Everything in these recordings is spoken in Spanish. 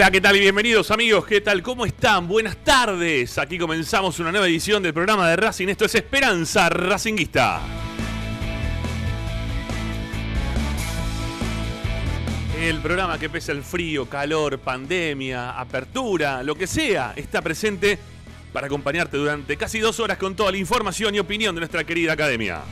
Hola, ¿qué tal y bienvenidos amigos? ¿Qué tal? ¿Cómo están? Buenas tardes. Aquí comenzamos una nueva edición del programa de Racing. Esto es Esperanza Racinguista. El programa que pese el frío, calor, pandemia, apertura, lo que sea, está presente para acompañarte durante casi dos horas con toda la información y opinión de nuestra querida academia.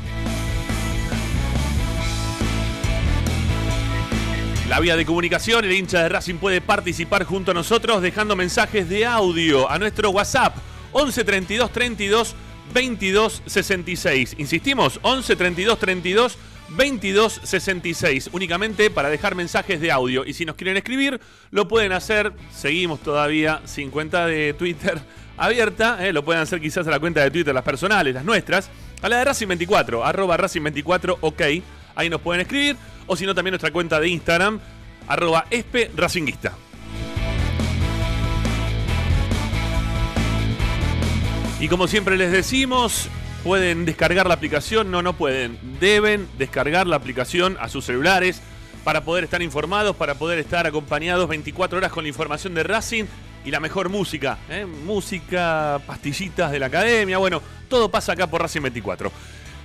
La vía de comunicación, el hincha de Racing puede participar junto a nosotros dejando mensajes de audio a nuestro WhatsApp 11 32 32 22 66. Insistimos, 11 32 32 22 66. Únicamente para dejar mensajes de audio. Y si nos quieren escribir, lo pueden hacer. Seguimos todavía sin cuenta de Twitter abierta. eh, Lo pueden hacer quizás a la cuenta de Twitter, las personales, las nuestras. A la de Racing 24, arroba Racing 24, ok. Ahí nos pueden escribir. O si no, también nuestra cuenta de Instagram, arroba espe. Y como siempre les decimos, pueden descargar la aplicación, no, no pueden, deben descargar la aplicación a sus celulares para poder estar informados, para poder estar acompañados 24 horas con la información de Racing y la mejor música, ¿eh? música, pastillitas de la academia, bueno, todo pasa acá por Racing 24.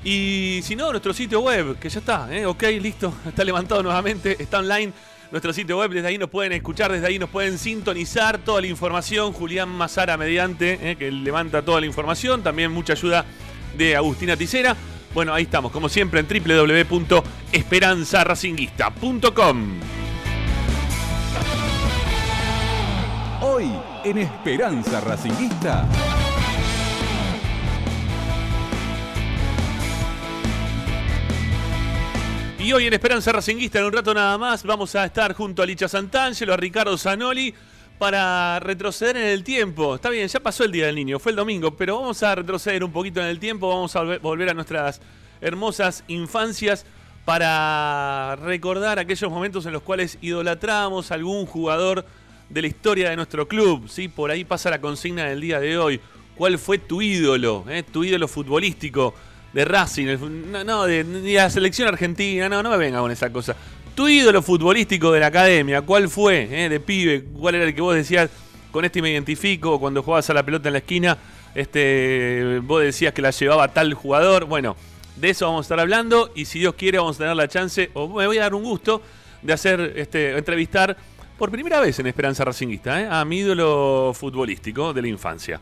Y si no, nuestro sitio web, que ya está, ¿eh? ok, listo, está levantado nuevamente, está online. Nuestro sitio web, desde ahí nos pueden escuchar, desde ahí nos pueden sintonizar toda la información. Julián Mazara mediante, ¿eh? que levanta toda la información. También mucha ayuda de Agustina Ticera. Bueno, ahí estamos, como siempre, en www.esperanzaracinguista.com. Hoy en Esperanza Racinguista. Y hoy en Esperanza Racinguista, en un rato nada más, vamos a estar junto a Licha Santangelo, a Ricardo Zanoli, para retroceder en el tiempo. Está bien, ya pasó el Día del Niño, fue el domingo, pero vamos a retroceder un poquito en el tiempo, vamos a volver- a nuestras hermosas infancias para recordar aquellos momentos en los cuales idolatramos a algún jugador de la historia de nuestro club. ¿sí? Por ahí pasa la consigna del día de hoy. ¿Cuál fue tu ídolo? eh? Tu ídolo futbolístico de Racing, no, no, de, de la selección argentina, no, no me venga con esa cosa. Tu ídolo futbolístico de la academia, ¿cuál fue? eh, De pibe, ¿cuál era el que vos decías, con este me identifico, cuando jugabas a la pelota en la esquina, este, vos decías que la llevaba tal jugador? Bueno, de eso vamos a estar hablando y si Dios quiere vamos a tener la chance, o me voy a dar un gusto, de hacer, este, entrevistar por primera vez en Esperanza Racinguista, ¿eh? a mi ídolo futbolístico de la infancia.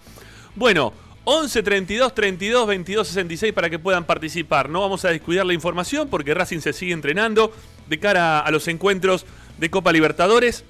Bueno, 11 32 32 22 66 para que puedan participar. No vamos a descuidar la información porque Racing se sigue entrenando. de cara a los encuentros de Copa Libertadores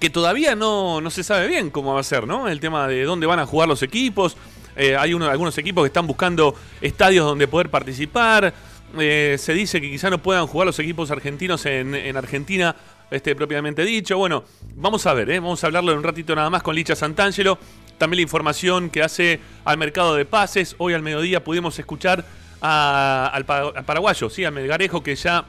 que todavía no, no se sabe bien cómo va a ser, ¿no? El tema de dónde van a jugar los equipos. Eh, hay uno- algunos equipos que están buscando estadios donde poder participar. Eh, se dice que quizá no puedan jugar los equipos argentinos en, en Argentina, este, propiamente dicho. Bueno, vamos a ver, ¿eh? vamos a hablarlo en un ratito nada más con Licha Santangelo. También la información que hace al mercado de pases. Hoy al mediodía pudimos escuchar a- al, pa- al paraguayo, sí, a Melgarejo, que ya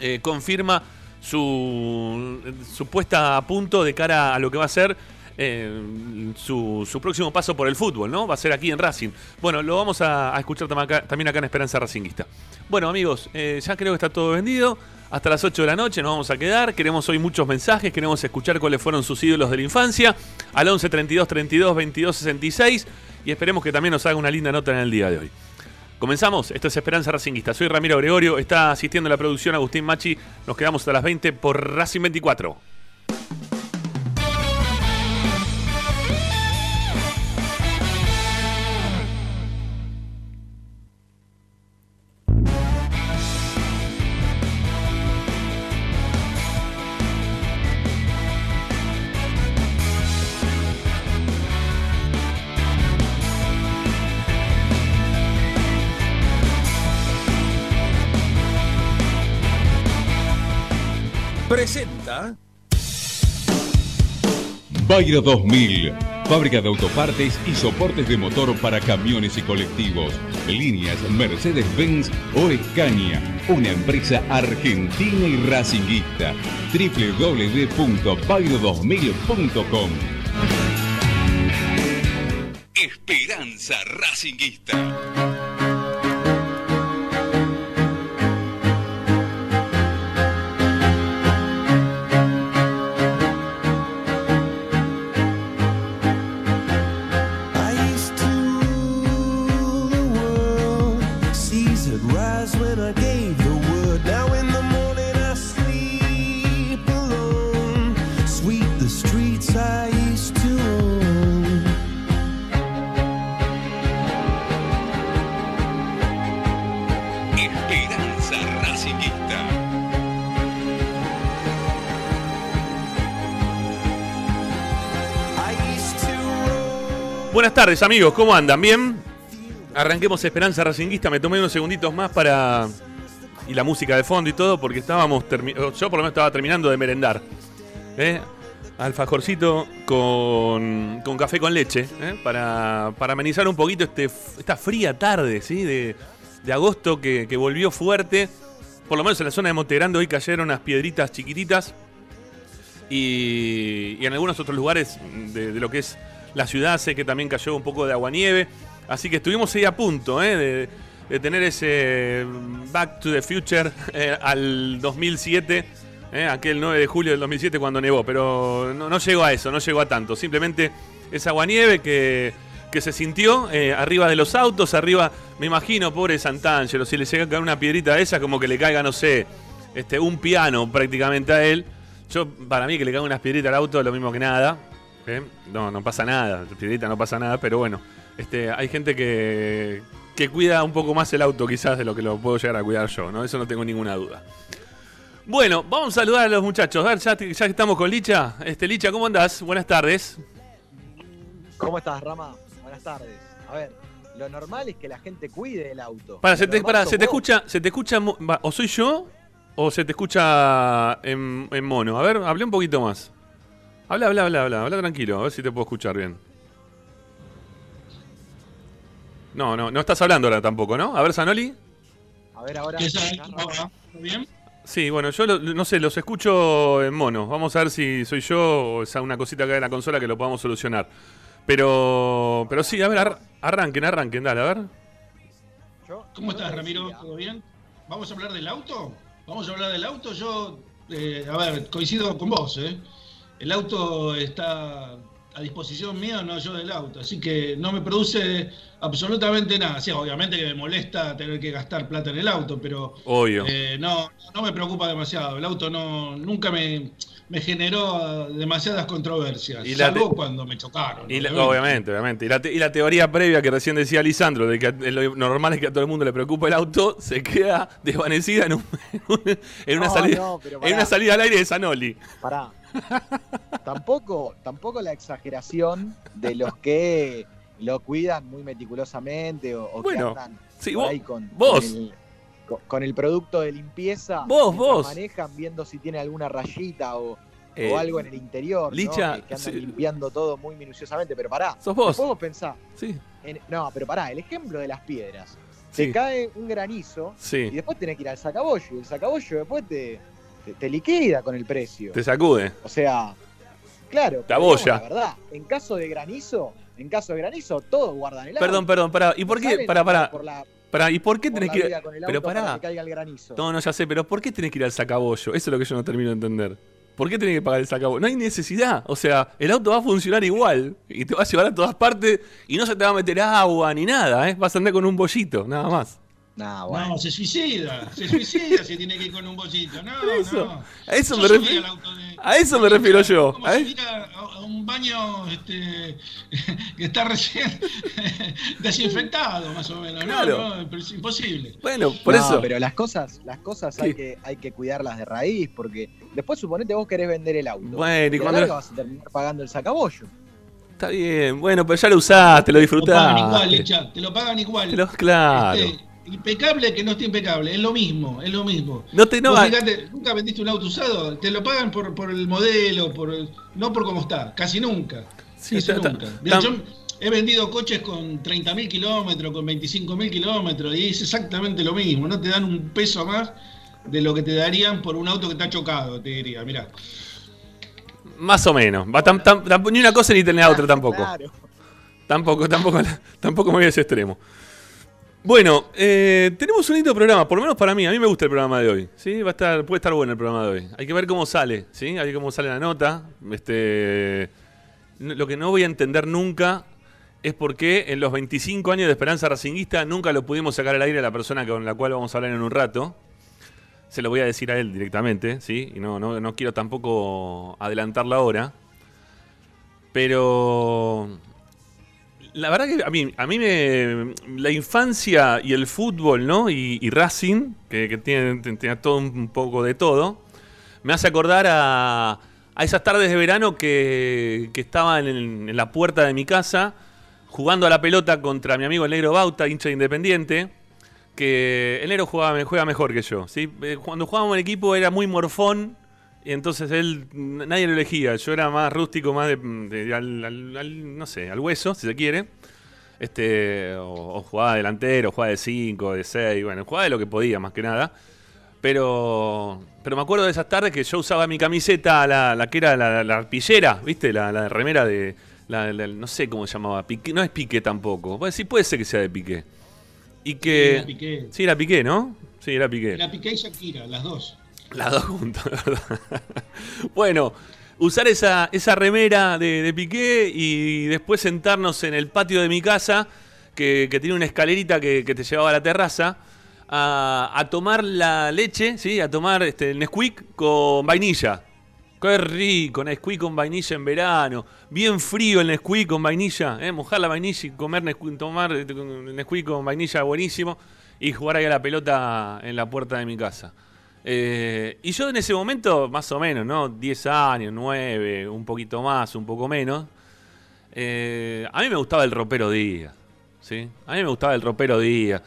eh, confirma su, su puesta a punto de cara a lo que va a ser eh, su, próximo paso por el fútbol, ¿no? Va a ser aquí en Racing. Bueno, lo vamos a, escuchar también acá en Esperanza Racinguista. Bueno, amigos, eh, ya creo que está todo vendido. Hasta las 8 de la noche nos vamos a quedar. Queremos hoy muchos mensajes, queremos escuchar cuáles fueron sus ídolos de la infancia. Al 11 32 32 22 66 y esperemos que también nos haga una linda nota en el día de hoy. Comenzamos, esto es Esperanza Racinguista. Soy Ramiro Gregorio, está asistiendo a la producción Agustín Machi. Nos quedamos hasta las 20 por Racing 24. Bayra 2000. Fábrica de autopartes y soportes de motor para camiones y colectivos. Líneas Mercedes-Benz o Escaña. Una empresa argentina y racinguista. www.bayro2000.com Esperanza Racinguista. Would rise when I gave the word. Now in the morning I sleep alone. Sweep the streets I used to own. Esperanza roll. Buenas tardes, amigos, ¿cómo andan? ¿Bien? Arranquemos Esperanza Racinguista. Me tomé unos segunditos más para. Y la música de fondo y todo, porque estábamos. termi- Yo por lo menos estaba terminando de merendar. ¿eh? Alfajorcito con, con café con leche, ¿eh? para, para amenizar un poquito este, esta fría tarde ¿sí? de, de agosto que, que volvió fuerte. Por lo menos en la zona de Montegrande hoy cayeron unas piedritas chiquititas. Y, en algunos otros lugares de lo que es la ciudad sé que también cayó un poco de aguanieve. Así que estuvimos ahí a punto ¿eh? de, tener ese Back to the Future eh, al 2007, ¿eh? aquel 9 de julio del 2007 cuando nevó. Pero no, no llegó a eso, no llegó a tanto. Simplemente esa aguanieve que, que se sintió eh, arriba de los autos, arriba, me imagino, pobre Santangelo, si le llega a caer una piedrita de esa, como que le caiga, no sé, este, un piano prácticamente a él. Yo, para mí, que le caiga unas piedritas al auto es lo mismo que nada. ¿eh? No, no pasa nada. Piedrita no pasa nada, pero bueno. Este, hay gente que, que cuida un poco más el auto quizás de lo que lo puedo llegar a cuidar yo, ¿no? Eso no tengo ninguna duda. Bueno, vamos a saludar a los muchachos. A ver, ya, estamos con Licha. Este, Licha, ¿cómo andás? Buenas tardes. ¿Cómo estás, Rama? Buenas tardes. A ver, lo normal es que la gente cuide el auto. Para, Lo se te, sos se te escucha, se te escucha, o soy yo o se te escucha en, en mono. A ver, hablé un poquito más. Habla, habla, habla, habla, habla tranquilo, a ver si te puedo escuchar bien. No, no, no estás hablando ahora tampoco, ¿no? A ver, Sanoli. A ver, ahora. ¿Todo bien? Sí, bueno, yo lo- no sé, los escucho en mono. Vamos a ver si soy yo o es una cosita acá en la consola que lo podamos solucionar. Pero, pero sí, a ver, ar- arranquen, arranquen, dale, a ver. ¿Cómo estás, Ramiro? ¿Todo bien? ¿Vamos a hablar del auto? Vamos a hablar del auto. Yo, eh, a ver, coincido con vos, ¿eh? El auto está a disposición mía, no yo del auto. Así que no me produce absolutamente nada. Sí, obviamente que me molesta tener que gastar plata en el auto, pero Obvio. eh, no, no me preocupa demasiado. El auto no nunca me, me generó demasiadas controversias, Y la salvo cuando me chocaron. Y la- obviamente, obviamente. Y la, te- y la teoría previa que recién decía Lisandro, de que lo normal es que a todo el mundo le preocupa el auto, se queda desvanecida en, un- en una, No, salida, no, en una salida al aire de Sanoli. Pará. Tampoco, tampoco la exageración de los que lo cuidan muy meticulosamente o, o Bueno, que andan sí, por vos- ahí con, vos. con el, con- con el producto de limpieza. Vos, vos. manejan viendo si tiene alguna rayita o, Eh, o algo en el interior. Licha, que, que andan sí. limpiando todo muy minuciosamente. Pero pará. ¿Sos vos? Vos pensá. Sí, en- no, pero pará, el ejemplo de las piedras. Sí. Te cae un granizo y sí. después tenés que ir al sacabollo. Y el sacabollo después te, te, te liquida con el precio. Te sacude. O sea, claro. Digamos abolla. La verdad, en caso de granizo, en caso de granizo, todos guardan el auto. Perdón, perdón, pará. ¿Y por qué? Pará, pará. Por la, pará. ¿Y por qué por tenés la que ir? Pero para que caiga el granizo. No, no, ya sé, pero ¿por qué tenés que ir al sacabollo? Eso es lo que yo no termino de entender. ¿Por qué tenés que pagar el sacabollo? No hay necesidad. O sea, el auto va a funcionar igual y te va a llevar a todas partes y no se te va a meter agua ni nada, ¿eh? Vas a andar con un bollito, nada más. Bueno. No, se suicida, se suicida si tiene que ir con un bollito. No, Eso, no. a eso Yo me refiero. de- a eso me refiero yo, Como ¿eh? a, a un baño este, que está recién desinfectado, más o menos. Claro. No, no, es imposible. Bueno, por No, eso. pero las cosas, las cosas hay que, hay que cuidarlas de raíz, porque después suponete vos querés vender el auto. Bueno, y cuando- vas a terminar pagando el sacabollo. Está bien, bueno, pero ya lo usaste, lo Te lo pagan igual, disfrutaste. Licha, te lo pagan igual. Te lo- claro. Este, impecable que no esté impecable, es lo mismo, es lo mismo. No te no, fíjate, nunca vendiste un auto usado, te lo pagan por, por el modelo, por el- no por cómo está, casi nunca. Sí, casi está- nunca. está- Mira, yo he vendido coches con 30.000 kilómetros, con 25.000 kilómetros, y es exactamente lo mismo, no te dan un peso más de lo que te darían por un auto que está chocado, te diría, mirá. más o menos. Va tam- tam- tam- ni una cosa ni tener la otra tampoco. Claro. Tampoco, tampoco, tampoco me voy a ese extremo. Bueno, eh, tenemos un lindo programa, por lo menos para mí. A mí me gusta el programa de hoy. ¿sí? Va a estar, puede estar bueno el programa de hoy. Hay que ver cómo sale, ¿sí? Hay que ver cómo sale la nota. Este, lo que no voy a entender nunca es por qué en los 25 años de Esperanza Racinguista nunca lo pudimos sacar al aire a la persona con la cual vamos a hablar en un rato. Se lo voy a decir a él directamente, ¿sí? Y no, no, no quiero tampoco adelantar la hora. Pero la verdad que a mí, a mí me, la infancia y el fútbol, ¿no? Y, y Racing, que, tiene, todo un poco de todo, me hace acordar a, a esas tardes de verano que, que estaba en, en la puerta de mi casa jugando a la pelota contra mi amigo el negro Bauta, hincha de Independiente, que el negro jugaba, juega mejor que yo. ¿sí? Eh, Cuando jugábamos en equipo era muy morfón, y entonces él, nadie lo elegía. Yo era más rústico, más de, de- al, al- al- no sé, al hueso, si se quiere. Este, o, o jugaba delantero, jugaba de 5, de 6, bueno, jugaba de lo que podía, más que nada. Pero, pero me acuerdo de esas tardes que yo usaba mi camiseta, la, la que era la, la arpillera, ¿viste? La, la remera de. la- la- no sé cómo se llamaba. Piqué, no es piqué tampoco. Bueno, sí puede ser que sea de piqué. Y que. Era Piqué. Sí, era piqué, ¿no? Sí, era piqué. Era Piqué y Shakira, las dos. Las dos juntas, ¿verdad? bueno, usar esa, esa remera de, Piqué y después sentarnos en el patio de mi casa, que, tiene una escalerita que, te llevaba a la terraza, a, tomar la leche, ¿sí? A tomar este, el Nesquik con vainilla. Qué rico, Nesquik con vainilla en verano. Bien frío el Nesquik con vainilla. ¿eh? Mojar la vainilla y comer Nesquik, tomar este, Nesquik con vainilla buenísimo. Y jugar ahí a la pelota en la puerta de mi casa. Eh, y yo en ese momento, más o menos, ¿no? 10 años, 9, un poquito más, un poco menos. eh, a mí me gustaba el ropero Díaz. ¿sí? A mí me gustaba el ropero Díaz.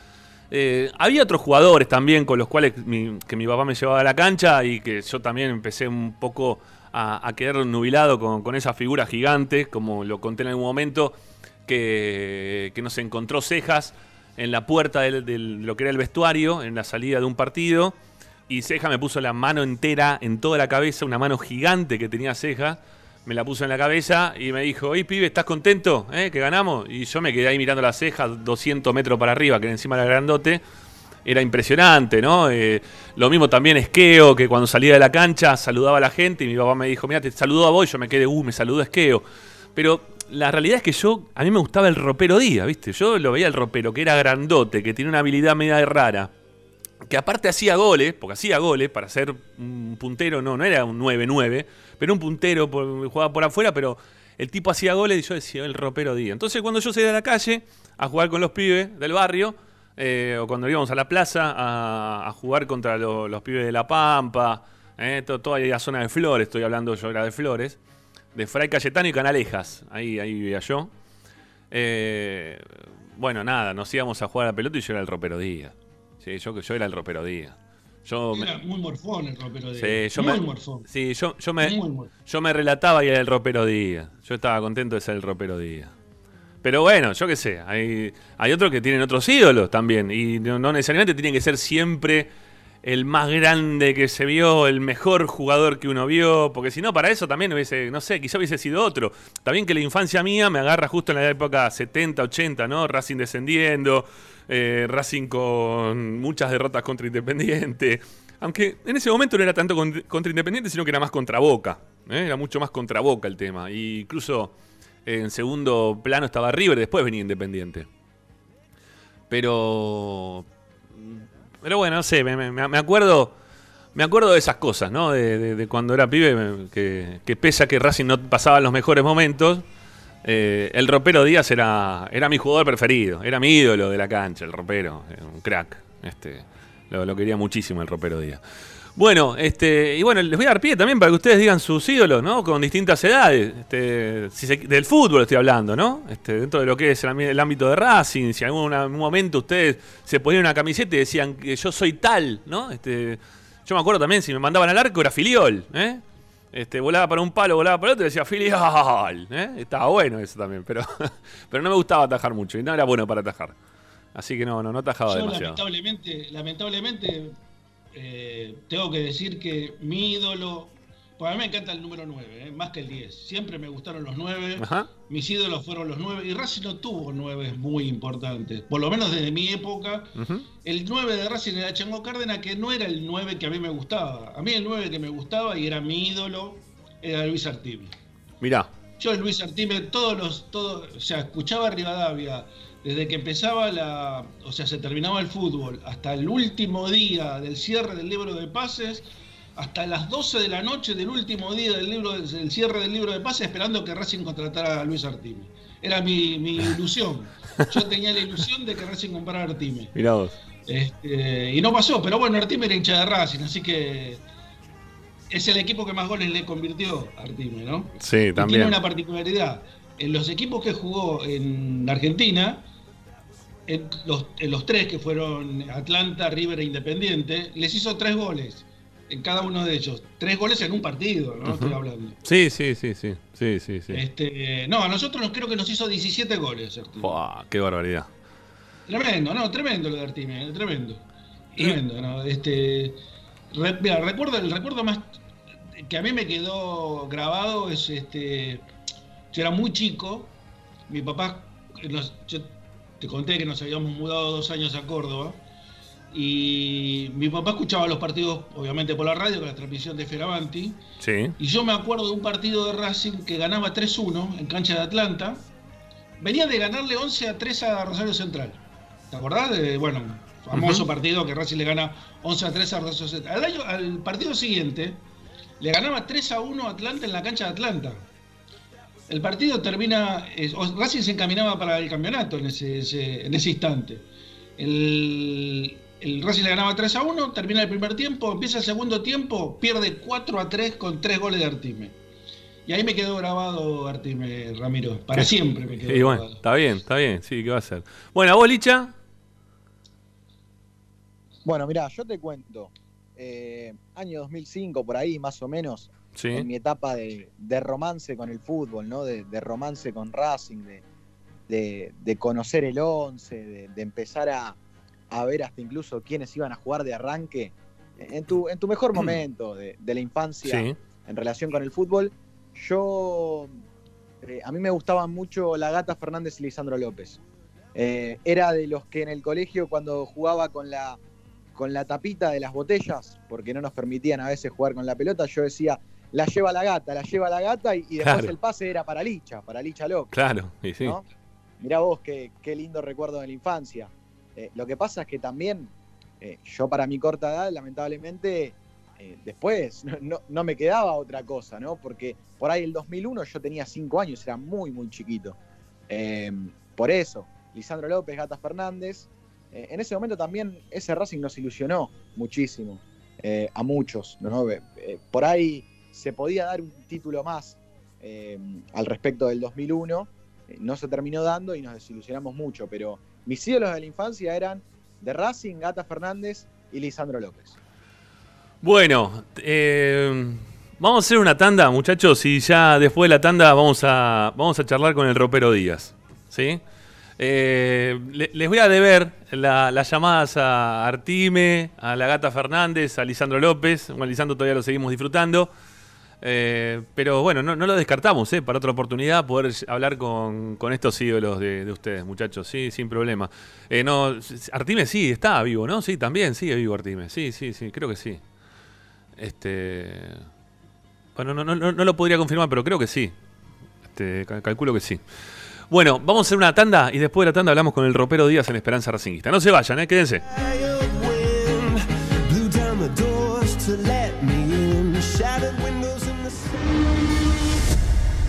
Eh, había otros jugadores también con los cuales mi- que mi papá me llevaba a la cancha y que yo también empecé un poco a, quedar nubilado con, con esa figura gigante, como lo conté en algún momento, que, que nos encontró cejas en la puerta de lo que era el vestuario, en la salida de un partido, y Ceja me puso la mano entera en toda la cabeza, una mano gigante que tenía Ceja, me la puso en la cabeza y me dijo, hey pibe, ¿estás contento? ¿Eh? ¿Que ganamos? Y yo me quedé ahí mirando la ceja 200 metros para arriba, que encima era grandote. Era impresionante, ¿no? Eh, lo mismo también Esqueo, que cuando salía de la cancha saludaba a la gente y mi papá me dijo, mira, te saludó a vos, y yo me quedé, uh, me saludó Esqueo. Pero la realidad es que yo, a mí me gustaba el ropero Díaz, ¿viste? Yo lo veía el ropero, que era grandote, que tiene una habilidad media rara. Que aparte hacía goles, porque hacía goles para ser un puntero, no, no era un 9-9, pero un puntero, jugaba por afuera, pero el tipo hacía goles y yo decía, el ropero Díaz. Entonces cuando yo salía a la calle a jugar con los pibes del barrio, eh, o cuando íbamos a la plaza a, jugar contra lo- los pibes de La Pampa, eh, to- toda la zona de Flores, estoy hablando yo era de Flores, de Fray Cayetano y Canalejas, ahí, ahí vivía yo. Eh, bueno, nada, nos íbamos a jugar a la pelota y yo era el ropero Díaz. Sí, yo, yo era el ropero Díaz. Yo me- Era muy morfón el ropero de Sí, yo Muy me, morfón. sí, yo, yo me, yo me relataba y era el ropero Díaz. Yo estaba contento de ser el ropero Díaz. Pero bueno, yo qué sé, hay, hay otros que tienen otros ídolos también. Y no, no necesariamente tiene que ser siempre el más grande que se vio, el mejor jugador que uno vio. Porque si no, para eso también hubiese, no sé, quizá hubiese sido otro. También que la infancia mía me agarra justo en la época 70, 80, ¿no? Racing descendiendo, eh, Racing con muchas derrotas contra Independiente. Aunque en ese momento no era tanto con- contra Independiente, sino que era más contra Boca. ¿eh? Era mucho más contra Boca el tema. Y incluso en segundo plano estaba River, después venía Independiente. Pero. Pero bueno, no sé, me, me- acuerdo. Me acuerdo de esas cosas, ¿no? De, cuando era pibe, que, que pese a que Racing no pasaba los mejores momentos, eh, el ropero Díaz era, era mi jugador preferido, era mi ídolo de la cancha, el ropero, era un crack. Este, lo, quería muchísimo el ropero Díaz. Bueno, este, y bueno, les voy a dar pie también para que ustedes digan sus ídolos, ¿no? Con distintas edades. Este, si se- del fútbol estoy hablando, ¿no? Este, dentro de lo que es el, ámbito de Racing, si en algún, algún momento ustedes se ponían una camiseta y decían que yo soy tal, ¿no? Este, yo me acuerdo también, si me mandaban al arco era filiol, ¿eh? Este, volaba para un palo, volaba para otro y decía filial, ¿eh? Estaba bueno eso también, pero, pero no me gustaba atajar mucho y no era bueno para atajar. Así que no, no, no atajaba Yo demasiado. lamentablemente, lamentablemente eh, tengo que decir que mi ídolo, pues a mí me encanta el número 9, eh, más que el 10. Siempre me gustaron los 9. Ajá. Mis ídolos fueron los 9 y Racing no tuvo 9 muy importantes. Por lo menos desde mi época, Ujú. el 9 de Racing era Chango Cárdenas, que no era el 9 que a mí me gustaba. A mí el 9 que me gustaba y era mi ídolo era Luis Artime. Mirá. Yo Luis Artime, todos los, todo, o sea, escuchaba a Rivadavia, desde que empezaba la, o sea, se terminaba el fútbol, hasta el último día del cierre del libro de pases, hasta las 12 de la noche del último día del libro del cierre del libro de pases, esperando que Racing contratara a Luis Artime. Era mi, mi ilusión. Yo tenía la ilusión de que Racing comprara a Artime. Mirá vos. Este, y no pasó, pero bueno, Artime era hincha de Racing, así que es el equipo que más goles le convirtió a Artime, ¿no? Sí, Y tiene también. una particularidad. En los equipos que jugó en Argentina, en los, en los tres que fueron Atlanta, River e Independiente, les hizo tres goles en cada uno de ellos. Tres goles en un partido, ¿no? Estoy hablando. Sí, sí, sí, sí. Sí, sí, sí. Este, no, a nosotros nos- creo que nos hizo 17 goles. Buah, qué barbaridad. Tremendo, no, tremendo lo de Artime, eh, tremendo. Tremendo, ¿no? Este, re- mira, recuerdo, el recuerdo más que a mí me quedó grabado es este. Yo era muy chico, mi papá, nos- yo te conté que nos habíamos mudado dos años a Córdoba, y mi papá escuchaba los partidos, obviamente por la radio, con la transmisión de Feravanti, Sí. y yo me acuerdo de un partido de Racing que ganaba 3-1 en cancha de Atlanta. Venía de ganarle 11 a 3 a Rosario Central. ¿Te acordás? De, bueno, famoso Ujú. partido que Racing le gana 11 a 3 a Rosario Central. Al, año- al partido siguiente le ganaba 3 a 1 a Atlanta en la cancha de Atlanta. El partido termina, Racing se encaminaba para el campeonato en ese, ese- en ese instante. El, el Racing le ganaba 3 a 1, termina el primer tiempo, empieza el segundo tiempo, pierde 4 a 3 con 3 goles de Artime. Y ahí me quedó grabado Artime, Ramiro. Para siempre me quedó Y bueno, grabado. está bien, está bien. Sí, ¿qué va a hacer? Bueno, ¿vos, Licha? Bueno, mirá, yo te cuento. eh, año 2005, por ahí más o menos, Sí. en mi etapa de, de romance con el fútbol, ¿no? De, de romance con Racing, de, de- de conocer el 11, de, de empezar a, a ver hasta incluso quiénes iban a jugar de arranque. En tu, en tu mejor momento de, de la infancia Sí. en relación con el fútbol, yo. eh, a mí me gustaban mucho la gata Fernández y Lisandro López. Eh, era de los que en el colegio, cuando jugaba con la, con la tapita de las botellas, porque no nos permitían a veces jugar con la pelota, yo decía, la lleva la gata, la lleva la gata y, y después Claro. el pase era para Licha, para Licha López. Claro, y sí. ¿no? Mirá vos qué, qué lindo recuerdo de la infancia. Eh, lo que pasa es que también eh, yo para mi corta edad, lamentablemente, eh, después no, no- me quedaba otra cosa, ¿no? Porque por ahí el 2001 yo tenía 5 años, era muy, muy chiquito. Eh, por eso, Lisandro López, Gata Fernández, en ese momento también ese Racing nos ilusionó muchísimo, a muchos, por ahí se podía dar un título más eh, al respecto del 2001, eh, no se terminó dando y nos desilusionamos mucho, pero mis ídolos de la infancia eran de Racing, Gata Fernández y Lisandro López. Bueno, eh, vamos a hacer una tanda, muchachos, y ya después de la tanda vamos a, vamos a charlar con el ropero Díaz. ¿Sí? Eh, le- les voy a deber la- las llamadas a Artime, a la Gata Fernández, a Lisandro López. Bueno, Lisandro todavía lo seguimos disfrutando. Eh, pero bueno, no, lo descartamos, ¿eh? Para otra oportunidad poder hablar con, estos ídolos de, de ustedes, muchachos, sí, sin problema. Eh, Artime sí, está vivo, ¿no? Sí, también sigue vivo Artime. Sí, sí, sí, creo que sí. Este. Bueno, no, no, no, no lo podría confirmar, pero creo que sí. Este, cal- calculo que sí. Bueno, vamos a hacer una tanda y después de la tanda hablamos con el ropero Díaz en Esperanza Racingista. No se vayan, ¿eh? quédense.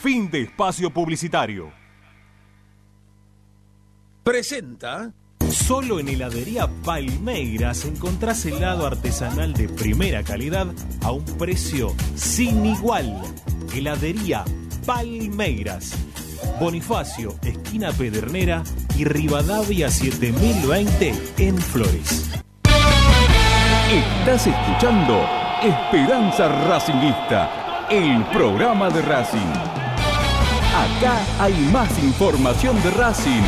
Fin de espacio publicitario. Presenta. Solo en heladería Palmeiras encontrás helado artesanal de primera calidad a un precio sin igual. Heladería Palmeiras. Bonifacio, esquina Pedernera y Rivadavia 7020 en Flores. Estás escuchando Esperanza Racingista, el programa de Racing. Acá hay más información de Racing.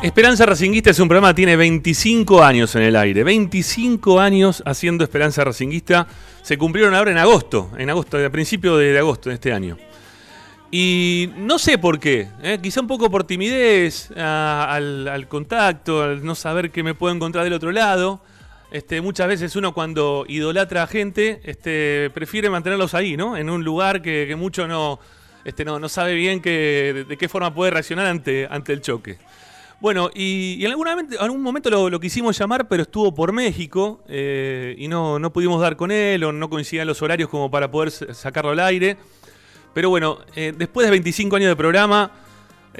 Esperanza Racinguista es un programa que tiene 25 años en el aire. 25 años haciendo Esperanza Racinguista. Se cumplieron ahora en agosto, en agosto, a principio de agosto de este año. Y no sé por qué, ¿eh? quizá un poco por timidez al, contacto, al no saber qué me puedo encontrar del otro lado. Este, muchas veces uno cuando idolatra a gente, este, prefiere mantenerlos ahí, ¿no? En un lugar que, que mucho no, este, no, no sabe bien que, de, qué forma puede reaccionar ante, ante el choque. Bueno, y, en momento, en algún momento lo, quisimos llamar, pero estuvo por México eh, y no, no pudimos dar con él o no coincidían los horarios como para poder sacarlo al aire. Pero bueno, eh, después de 25 años de programa,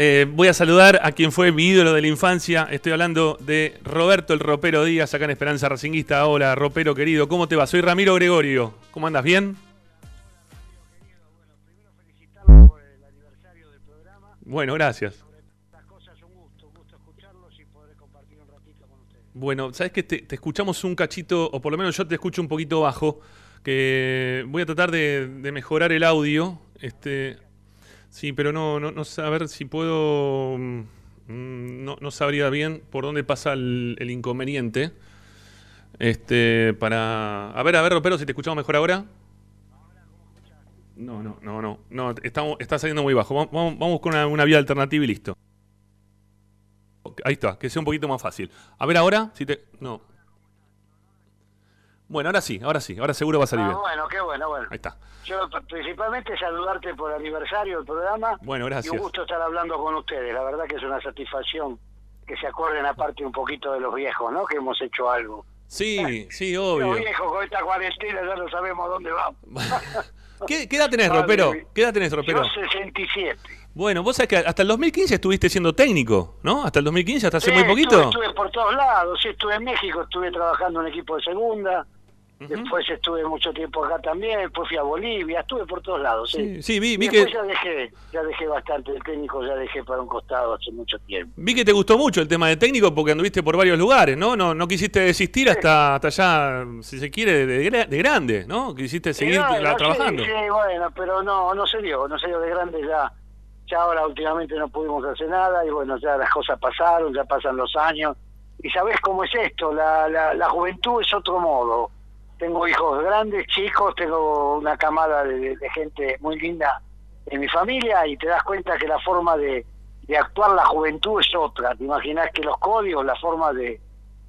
eh, voy a saludar a quien fue mi ídolo de la infancia. Estoy hablando de Roberto el Ropero Díaz, acá en Esperanza Racinguista. Hola, Ropero querido, ¿cómo te va? Soy Ramiro Gregorio. ¿Cómo andas? ¿Bien? Bueno, gracias. Bueno, sabes que te, escuchamos un cachito, o por lo menos yo te escucho un poquito bajo, que voy a tratar de mejorar el audio. Este, sí, pero no, no, no a ver si puedo. mm, No, no sabría bien por dónde pasa el, inconveniente. Este, para. A ver, a ver, Ropero, si te escuchamos mejor ahora. No, no, no, no. no estamos, está saliendo muy bajo. Vamos- vamos con una, una vía alternativa y listo. Ahí está, que sea un poquito más fácil. A ver ahora, si te. No. Bueno, ahora sí, ahora sí, ahora seguro va a salir Ah, bien. bueno, qué bueno, bueno. Ahí está. Yo principalmente saludarte por el aniversario del programa. Bueno, gracias. Y un gusto estar hablando con ustedes. La verdad que es una satisfacción que se acuerden aparte un poquito de los viejos, ¿no? Que hemos hecho algo. Sí, sí, Los obvio. viejos con esta cuarentena ya no sabemos dónde vamos. ¿Qué, qué edad tenés, Ropero? ¿Qué edad tenés, Ropero? Yo 67. Bueno, vos sabés que hasta el 2015 estuviste siendo técnico, ¿no? Hasta el 2015, hasta hace Sí, muy poquito. Estuve, estuve por todos lados. Sí, estuve en México, estuve trabajando en equipo de segunda. Después estuve mucho tiempo acá también. Después fui a Bolivia. Estuve por todos lados. Sí, Sí, sí, vi, vi que, ya dejé, ya dejé bastante. El técnico ya dejé para un costado hace mucho tiempo. vi que te gustó mucho el tema de técnico porque anduviste por varios lugares, ¿no? No, no quisiste desistir hasta, hasta allá, si se quiere, de, gra- de grande, ¿no? Quisiste seguir Y no, trabajando. Sí, bueno, pero no, no se dio, no se dio de grande ya. Ya ahora últimamente no pudimos hacer nada y bueno, ya las cosas pasaron, ya pasan los años. Y sabés cómo es esto, la, la, la juventud es otro modo. Tengo hijos grandes, chicos, tengo una camada de, de gente muy linda en mi familia y te das cuenta que la forma de, de actuar la juventud es otra. Te imaginas que los códigos, la forma de,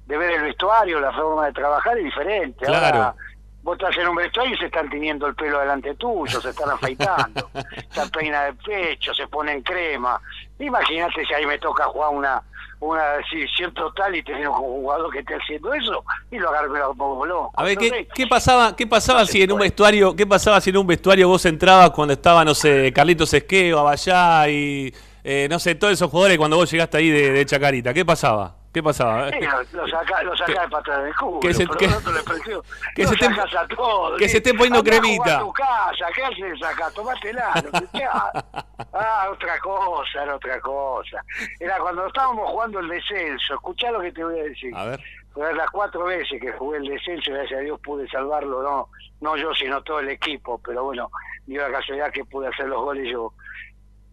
de ver el vestuario, la forma de trabajar es diferente. Claro. Ahora, vos estás en un vestuario y se están teniendo el pelo delante tuyo, se están afeitando, se peina de pecho, se ponen crema. Imagínate si ahí me toca jugar una una decisión total y tener un jugador que esté haciendo eso y lo agarro lo pongo. A ver, ¿qué, qué pasaba, qué pasaba No si en un vestuario, qué pasaba si en un vestuario vos entrabas cuando estaba, no sé, Carlitos Esqueo, Abayá y eh, no sé, todos esos jugadores cuando vos llegaste ahí de, de Chacarita? ¿Qué pasaba? ¿Qué pasaba? Sí, lo, lo saca, lo saca de patada del culo, que se- pero que- no que se esté- sacas a todos, que se esté poniendo cremita. a tu casa, ¿qué haces acá? Tomátela, sea. Ah, otra cosa, era otra cosa. Era cuando estábamos jugando el descenso, escuchá lo que te voy a decir. A ver. Fue las cuatro veces que jugué el descenso, gracias a Dios pude salvarlo, no no yo, sino todo el equipo, pero bueno, dio la casualidad que pude hacer los goles yo.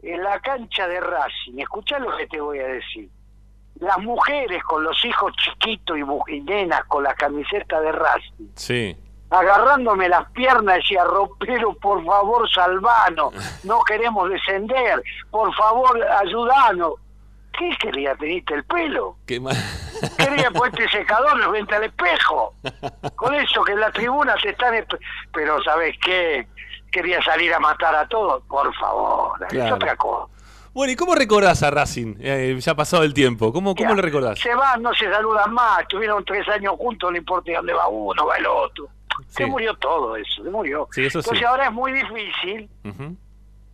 En la cancha de Racing, escuchá lo que te voy a decir. Las mujeres con los hijos chiquitos y, y nenas con la camiseta de Racing, Sí. agarrándome las piernas, decía, Ropero, por favor, salvanos, no queremos descender, por favor, ayudanos. ¿Qué quería? ¿Teniste el pelo? Qué mal. Quería ponerte secador frente al espejo. Con eso que en la tribuna te están... Pero ¿sabes qué? Quería salir a matar a todos. Por favor, es Claro. otra cosa. Bueno, ¿y cómo recordás a Racing? Eh, ya ha pasado el tiempo. ¿Cómo, cómo Ya, lo recordás? Se van, no se saludan más. Estuvieron tres años juntos, no importa dónde va uno, va el otro. Sí. Se murió todo eso, se murió. Sí, eso sí. Entonces ahora es muy difícil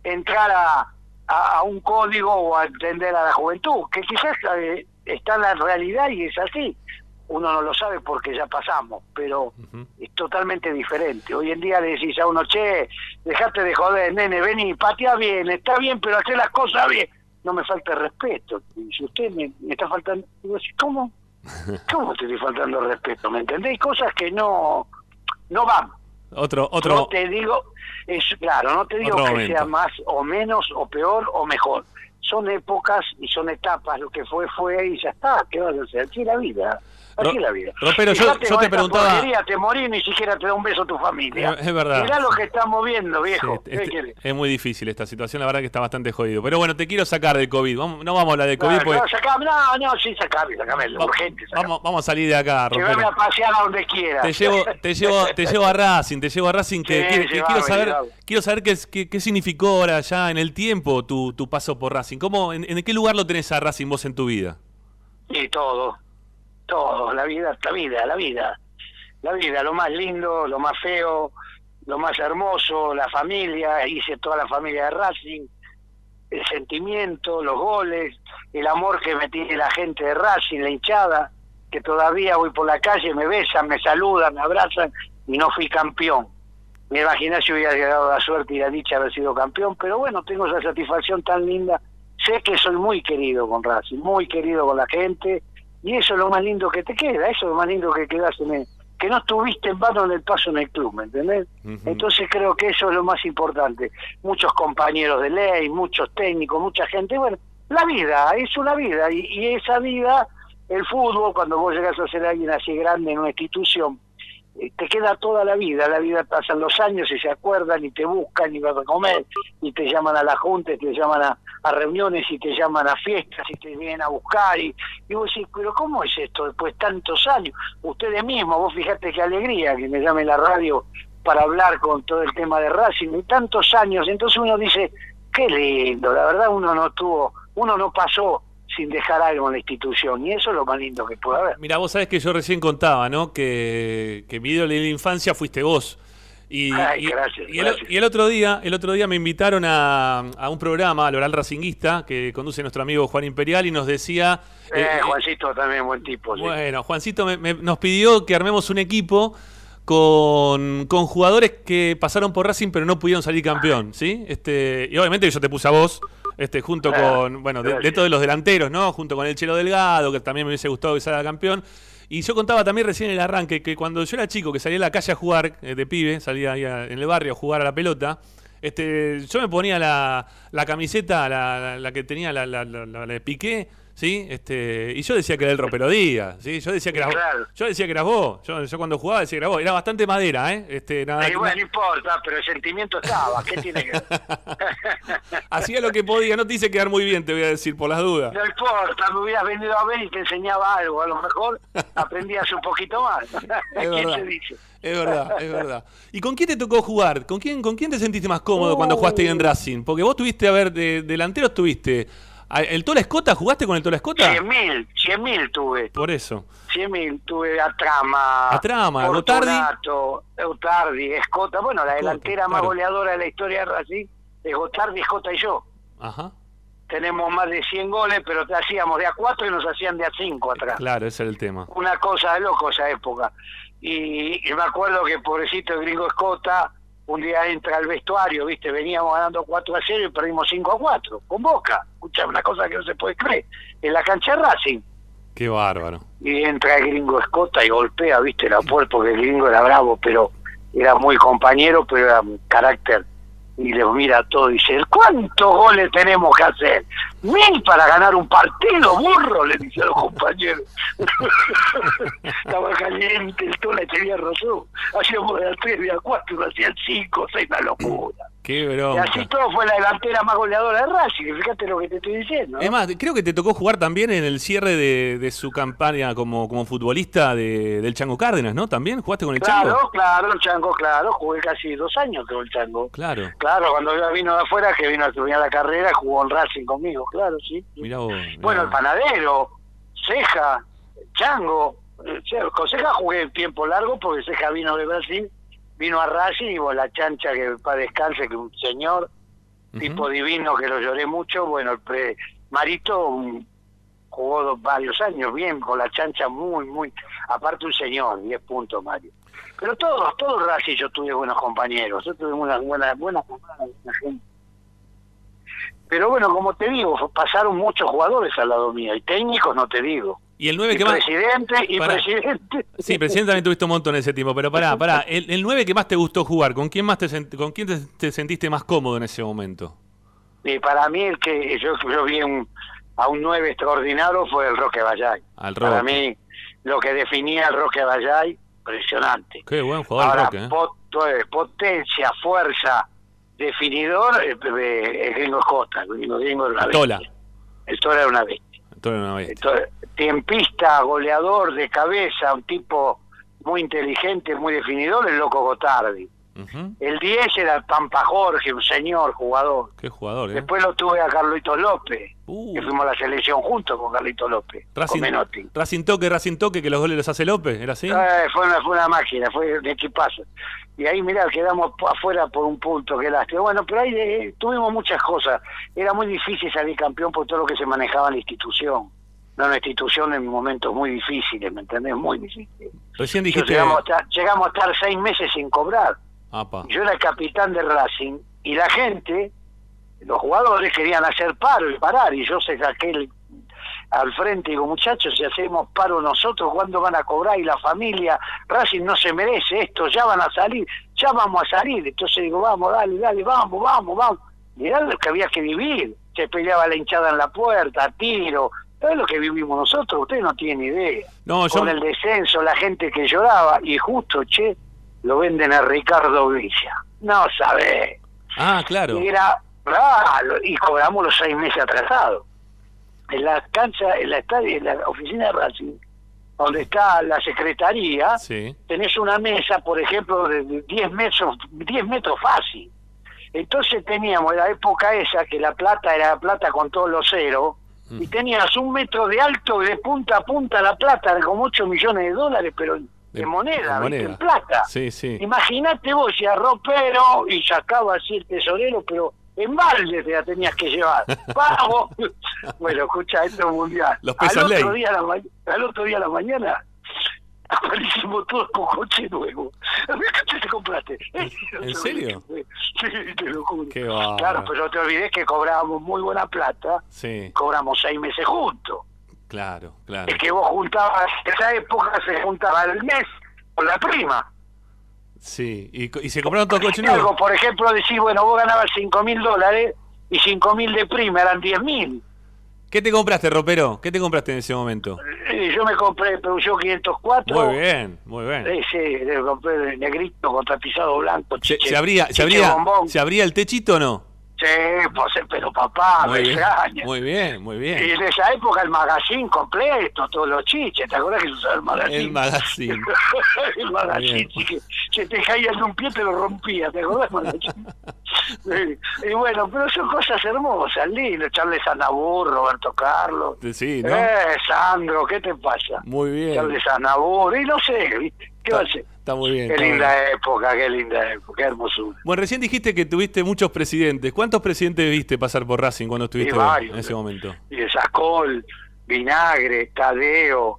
entrar a, a, a un código o a entender a la juventud, que quizás eh, está en la realidad y es así. Uno no lo sabe porque ya pasamos, pero es totalmente diferente. Hoy en día le decís a uno, che, dejate de joder, nene, vení, patea bien, está bien, pero hace las cosas bien. No me falta respeto. Y si usted me, me está faltando, digo, ¿cómo? ¿Cómo te estoy faltando respeto? ¿Me entendéis? Cosas que no, no van. Otro, No otro. te digo, es claro, no te digo que momento. sea más o menos o peor o mejor. son épocas y son etapas, lo que fue fue y ya está, ¿qué vas a hacer? Así la vida. Así la vida. Ropero, yo- yo te preguntaba- te morís, ni siquiera te da un beso tu familia. Es- es verdad. Mirá lo que estamos viendo, viejo. Sí, ¿Qué este- es muy difícil esta situación, la verdad que está bastante jodido. Pero bueno, te quiero sacar del COVID. Vamos- no vamos a hablar de COVID No, porque no, sacame, no, no, sí, sacame, sacame, Va- urgente. sacame. vamos, vamos a salir de acá, Llévame Ropero. a pasear a donde quiera. Te llevo, te llevo, te llevo a Racing, te llevo a Racing que, Sí, quiero- que llevame, quiero saber, llevame. quiero saber qué, qué, qué significó ahora ya en el tiempo tu, tu paso por Racing. ¿Cómo, en, en qué lugar lo tenés a Racing vos en tu vida? Y todo, todo, la vida, la vida, la vida. La vida, lo más lindo, lo más feo, lo más hermoso, la familia, hice toda la familia de Racing, el sentimiento, los goles, el amor que me tiene la gente de Racing, la hinchada, que todavía voy por la calle, me besan, me saludan, me abrazan y no fui campeón. Me imaginé si hubiera llegado la suerte y la dicha haber sido campeón, pero bueno, tengo esa satisfacción tan linda. Sé que soy muy querido con Racing, muy querido con la gente, y eso es lo más lindo que te queda, eso es lo más lindo que quedas en el, que no estuviste en vano en el paso en el club, ¿me entendés? Entonces creo que eso es lo más importante. Muchos compañeros de ley, muchos técnicos, mucha gente, bueno, la vida, es una vida, y, y esa vida, el fútbol, cuando vos llegas a ser alguien así grande en una institución, eh, te queda toda la vida, la vida pasan los años y se acuerdan y te buscan y vas a comer y te llaman a la junta, y te llaman a, a reuniones y te llaman a fiestas y te vienen a buscar y, y vos decís, pero ¿cómo es esto después de tantos años? Ustedes mismos, vos fijate qué alegría que me llame la radio para hablar con todo el tema de Racing y tantos años, entonces uno dice, qué lindo, la verdad uno no tuvo, uno no pasó sin dejar algo en la institución y eso es lo más lindo que puede haber. Mira, vos sabés que yo recién contaba, ¿no? Que, que mi ídolo de la infancia fuiste vos. Y, Ay, y- gracias, el, gracias. y el otro día, el otro día me invitaron a, a un programa, al Oral Racinguista, que conduce nuestro amigo Juan Imperial, y nos decía. Eh, eh, Juancito también buen tipo. sí. Bueno, Juancito me- me- nos pidió que armemos un equipo con, con jugadores que pasaron por Racing pero no pudieron salir campeón, ¿sí? Este, y obviamente yo te puse a vos, este, junto Ah, con, bueno, de, de todos los delanteros, ¿no? Junto con el Chelo Delgado, que también me hubiese gustado que salga campeón. Y yo contaba también recién el arranque que cuando yo era chico, que salía a la calle a jugar, eh, de pibe, salía ahí en el barrio a jugar a la pelota, este, yo me ponía la, la camiseta, la, la- la que tenía la de Piqué, ¿sí? Este, y yo decía que era el ropero Díaz, ¿sí? Yo decía que eras Claro. Yo decía que eras vos. Yo, yo cuando jugaba decía que eras vos. Era bastante madera, ¿eh? Este, nada, Y bueno, no importa, pero el sentimiento estaba. ¿Qué tiene que? Hacía lo que podía. No te hice quedar muy bien, te voy a decir, por las dudas. No importa, me hubieras venido a ver y te enseñaba algo. A lo mejor aprendías un poquito más. Es ¿Quién verdad. te dice? Es verdad, es verdad. ¿Y con quién te tocó jugar? ¿Con quién, con quién te sentiste más cómodo cuando jugaste ahí en Racing? Porque vos tuviste, a ver, de, delantero estuviste. A- ¿El Tola Escota? ¿Jugaste con el Tola Escota? Cien mil, cien mil tuve. Por eso. Cien mil tuve a Trama. A Trama, Gotardi, Escota. Bueno, la delantera más goleadora de la historia de Racing es Gotardi, Escota y yo. Ajá. Tenemos más de 100 goles, pero te hacíamos de a 4 y nos hacían de a 5 atrás. Claro, ese era el tema. una cosa de loco esa época. Y, y me acuerdo que pobrecito el gringo Escota, un día entra al vestuario, viste, veníamos ganando 4 a 0 y perdimos 5 a 4, con Boca. Escucha, una cosa que no se puede creer. En la cancha de Racing. Qué bárbaro. Y entra el gringo Escota y golpea, viste, la puerta, porque el gringo era bravo, pero era muy compañero, pero era un carácter. Y le mira todo y dice, ¿cuántos goles tenemos que hacer? Mil para ganar un partido, burro, le dice a los compañeros. Estaba caliente, el tola tenía razón. Hacíamos de a tres, de a cuatro, hacían cinco, seis, una locura. Qué Y bronca. así todo fue la delantera más goleadora de Racing, fíjate lo que te estoy diciendo. ¿no? Es más, creo que te tocó jugar también en el cierre de, de su campaña como, como futbolista de- del Chango Cárdenas, ¿no? ¿También jugaste con el Claro, Chango? claro, el Chango, claro, jugué casi dos años con el Chango. Claro. Claro, cuando yo vino de afuera, que vino a terminar la carrera, jugó en Racing conmigo, claro, sí. Mirá vos. mirá Bueno, el panadero, Ceja, Chango. eh, Con Ceja jugué tiempo largo porque Ceja vino de Brasil, vino a Racing y bueno, la chancha que para descanse, que un señor, tipo divino que lo lloré mucho. Bueno, el pre- Marito mm, jugó varios años bien, con la chancha muy, muy. Aparte, un señor, 10 puntos, Mario. Pero todos, todos Racing yo tuve buenos compañeros, yo tuve una buena, buena, buena gente. Pero bueno, como te digo, pasaron muchos jugadores al lado mío, y técnicos no te digo. Y el 9 Y que más. presidente, y Pará. presidente. Sí, presidente también tuviste un montón en ese tiempo, pero pará, pará. El, el 9 que más te gustó jugar, ¿con quién más te, sent- con quién te, te sentiste más cómodo en ese momento? Y para mí el que yo, yo vi un- a un 9 extraordinario fue el Roque Vallay. Al Para Roque. mí lo que definía el Roque Vallay, impresionante. Qué buen jugador Ahora, Roque, ¿eh? pot- potencia, fuerza, definidor, eh, eh, el gringo Escota, el gringo, gringo era una Tola. bestia. El Tola era una bestia. Todo una bestia. Tiempista, goleador de cabeza, un tipo muy inteligente, muy definidor, el loco Gotardi. El 10 era el Pampa Jorge, un señor jugador. Qué jugador, ¿eh? Después lo tuve a Carlito López, Uh. que fuimos a la selección juntos con Carlito López, Racing, con Menotti. Racing Toque, Racing Toque, que los goles los hace López, ¿era así? Eh, fue, una, fue una máquina, fue de equipazo. Y ahí, mirá, quedamos afuera por un punto, qué lástima. Bueno, pero ahí eh, tuvimos muchas cosas. Era muy difícil salir campeón por todo lo que se manejaba en la institución. No, una institución en momentos muy difíciles, ¿me entendés? Muy difíciles. Recién dijiste... llegamos, a estar, llegamos a estar seis meses sin cobrar. Apa. Yo era el capitán de Racing y la gente, los jugadores querían hacer paro y parar y yo se saqué el- al frente y digo, muchachos, si hacemos paro nosotros, ¿cuándo van a cobrar? Y la familia, Racing no se merece esto, ya van a salir, ya vamos a salir. Entonces digo, vamos, dale, dale, vamos, vamos, vamos. Mirá lo que había que vivir. Se peleaba la hinchada en la puerta, tiro. Es lo que vivimos nosotros, ustedes no tienen idea. No, yo... Con el descenso, la gente que lloraba, y justo, che, lo venden a Ricardo Villa. No sabés. Ah, claro. Y era, claro, y cobramos los seis meses atrasados. En la cancha, en la estadio, en la oficina de Racing, donde está la secretaría, Sí. tenés una mesa, por ejemplo, de de 10 metros, 10 metros fácil. Entonces teníamos en la época esa que la plata era plata con todos los ceros, Mm. y tenías un metro de alto y de punta a punta la plata, como 8 millones de dólares, pero De- de moneda, de en plata. Sí, sí. Imagínate vos, si a ropero y sacaba así el tesorero, pero en balde te la tenías que llevar. ¡Vamos! bueno, escucha, esto es mundial. Los al, otro día a la ma- al otro día a la mañana aparecimos todos con coche nuevo. ¿Qué te compraste? ¿En serio? Sí, te lo juro. Qué. Claro, pero no te olvides que cobrábamos muy buena plata, Sí, cobramos seis meses juntos. claro, claro. Es que vos juntabas, en esa época se juntaba el mes con la prima. Sí, y, se compraron todos coches Algo, nuevos. por ejemplo, decir, bueno, vos ganabas 5 mil dólares y 5 mil de prima eran 10 mil. ¿Qué te compraste, ropero? ¿Qué te compraste en ese momento? Y yo me compré Peugeot 504. Muy bien, muy bien. Sí, sí, le compré el negrito con tapizado blanco. ¿Se, chiche- se abría, se, abría, bombón. ¿Se abría el techito o no? Sí, pues, pero papá, Muy me bien, extraña. muy bien, muy Y bien. en esa época el magazine completo, todos los chiches, ¿te acuerdas que se usaba el magazine? El magazine. el magazine, que se te caía de un pie te lo rompía, ¿te acordás? magazine? Sí, y bueno, pero son cosas hermosas, lindo, Charles Anabur, Roberto Carlos. Sí, ¿no? Eh, Sandro, ¿qué te pasa? Muy bien. Charles Anabur, y no sé, ¿viste? ¿qué va a ser? Está muy bien. Qué está linda bien. época, qué linda época, qué hermosura. Bueno, recién dijiste que tuviste muchos presidentes. ¿Cuántos presidentes viste pasar por Racing cuando estuviste varios. en ese momento? Y de Sacol, Vinagre, Tadeo,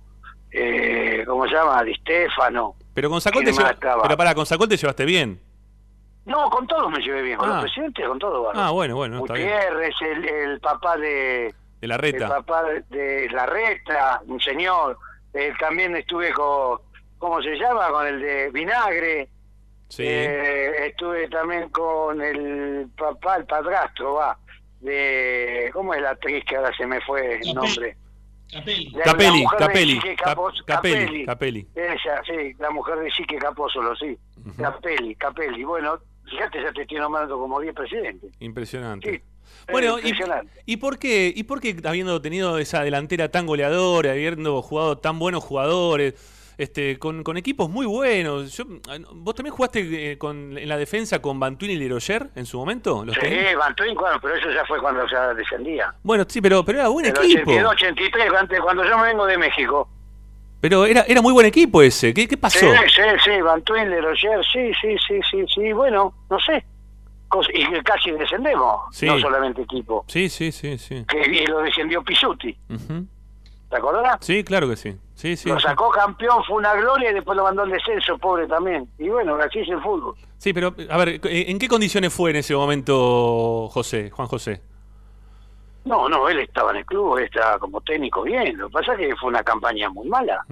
eh, ¿cómo se llama? Di Stefano. Pero con Sacol te ¿Quién más lleva- estaba? Pero para, con Sacol te llevaste bien. No, con todos me llevé bien, con Ah. los presidentes, con todos. Ah, bueno, bueno, está bien. Gutiérrez, el, el papá de, De la el reta. papá de, de la reta, un señor. Eh, también estuve con, ¿cómo se llama? Con el de Vinagre. Sí. Eh, estuve también con el papá, el padrastro, va. De, ¿Cómo es la actriz que ahora se me fue el Capelli. nombre? Capelli. La- Capelli, Capelli, Capos- Capelli, Capelli. Ella, sí, la mujer de Sique Capósolo, sí. Capelli, Capelli. Bueno, fíjate, ya te estoy nombrando como 10 presidentes. Impresionante. Sí. Bueno, y, impresionante. ¿y por qué, ¿y por qué habiendo tenido esa delantera tan goleadora, habiendo jugado tan buenos jugadores, este, con, con equipos muy buenos? Yo, ¿Vos también jugaste eh, con, en la defensa con Bantuini y Leroyer en su momento? Sí, Bantuín, claro, pero eso ya fue cuando ya descendía. Bueno, sí, pero, pero era buen equipo. 82, 83, antes, cuando yo me vengo de México. Pero era, era muy buen equipo ese. ¿Qué, qué pasó? Sí, sí, sí, Bantuín, Leroyer, sí, sí, sí, sí, sí, bueno, no sé. Y casi descendemos, Sí. no solamente equipo. Sí, sí, sí, sí. Que lo descendió Pisuti. ¿te acordás? Sí, claro que sí. Sí, sí. lo sacó campeón, fue una gloria y después lo mandó al descenso, pobre también. Y bueno, así es el fútbol. Sí, pero, a ver, ¿en qué condiciones fue en ese momento José, Juan José? No, no, él estaba en el club, él estaba como técnico bien. Lo que pasa es que fue una campaña muy mala.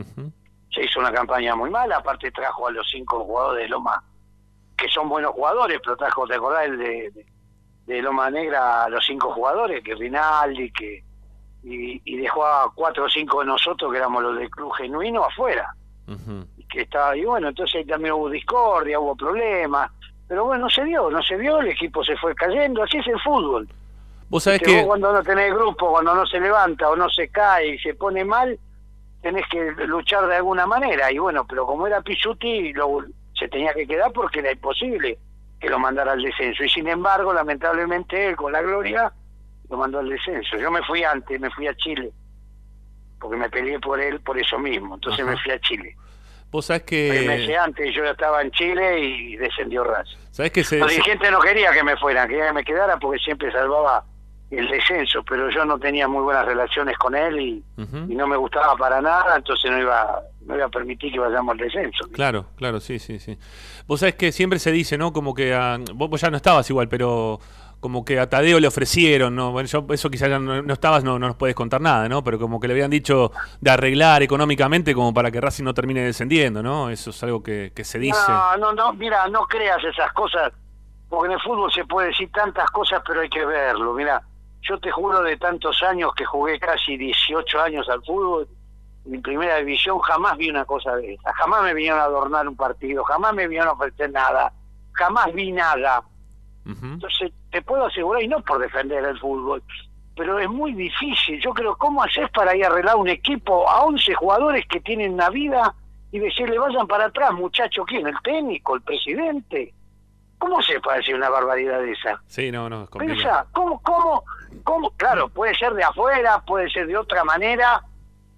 Se hizo una campaña muy mala, aparte trajo a los cinco jugadores de Loma, que son buenos jugadores, pero trajo, ¿te acordás el de, de, de Loma Negra a los cinco jugadores, que Rinaldi, que y, y dejó a cuatro o cinco de nosotros, que éramos los del club genuino, afuera. Y que estaba, y bueno, entonces ahí también hubo discordia, hubo problemas, pero bueno, no se dio, no se dio, el equipo se fue cayendo, así es el fútbol. Vos sabés Que que... vos cuando no tenés grupo, cuando no se levanta o no se cae y se pone mal, tenés que luchar de alguna manera. Y bueno, pero como era Pisuti, lo, se tenía que quedar porque era imposible que lo mandara al descenso. Y sin embargo, lamentablemente, él con la gloria lo mandó al descenso. Yo me fui antes, me fui a Chile, porque me peleé por él por eso mismo. Entonces me fui a Chile. Vos sabés Seis meses que... antes yo ya estaba en Chile y descendió Racing. Sabés que se... Los dirigentes no quería que me fuera, quería que me quedara porque siempre salvaba el descenso, pero yo no tenía muy buenas relaciones con él y, no me gustaba para nada, entonces no iba, no iba a permitir que vayamos al descenso. Claro, claro, sí, sí, sí. Vos sabés que siempre se dice, ¿no? Como que a, vos, vos ya no estabas igual, pero como que a Tadeo le ofrecieron, ¿no? Bueno, yo eso quizás ya no, no estabas, no, no nos puedes contar nada, ¿no? Pero como que le habían dicho de arreglar económicamente como para que Racing no termine descendiendo, ¿no? Eso es algo que, se dice. No, no, no, mira, no creas esas cosas, porque en el fútbol se puede decir tantas cosas, pero hay que verlo. Mira, yo te juro de tantos años que jugué casi 18 años al fútbol, en primera división jamás vi una cosa de esa, jamás me vinieron a adornar un partido, jamás me vinieron a ofrecer nada, jamás vi nada. Entonces, te puedo asegurar, y no por defender el fútbol, pero es muy difícil. Yo creo, ¿cómo haces para ir a arreglar un equipo a 11 jugadores que tienen una vida y decirle, vayan para atrás, muchacho, ¿quién? ¿El técnico? ¿El presidente? ¿Cómo se para decir una barbaridad de esa? Sí, no, no, es. Pensa, ¿cómo, cómo, cómo? Claro, puede ser de afuera, puede ser de otra manera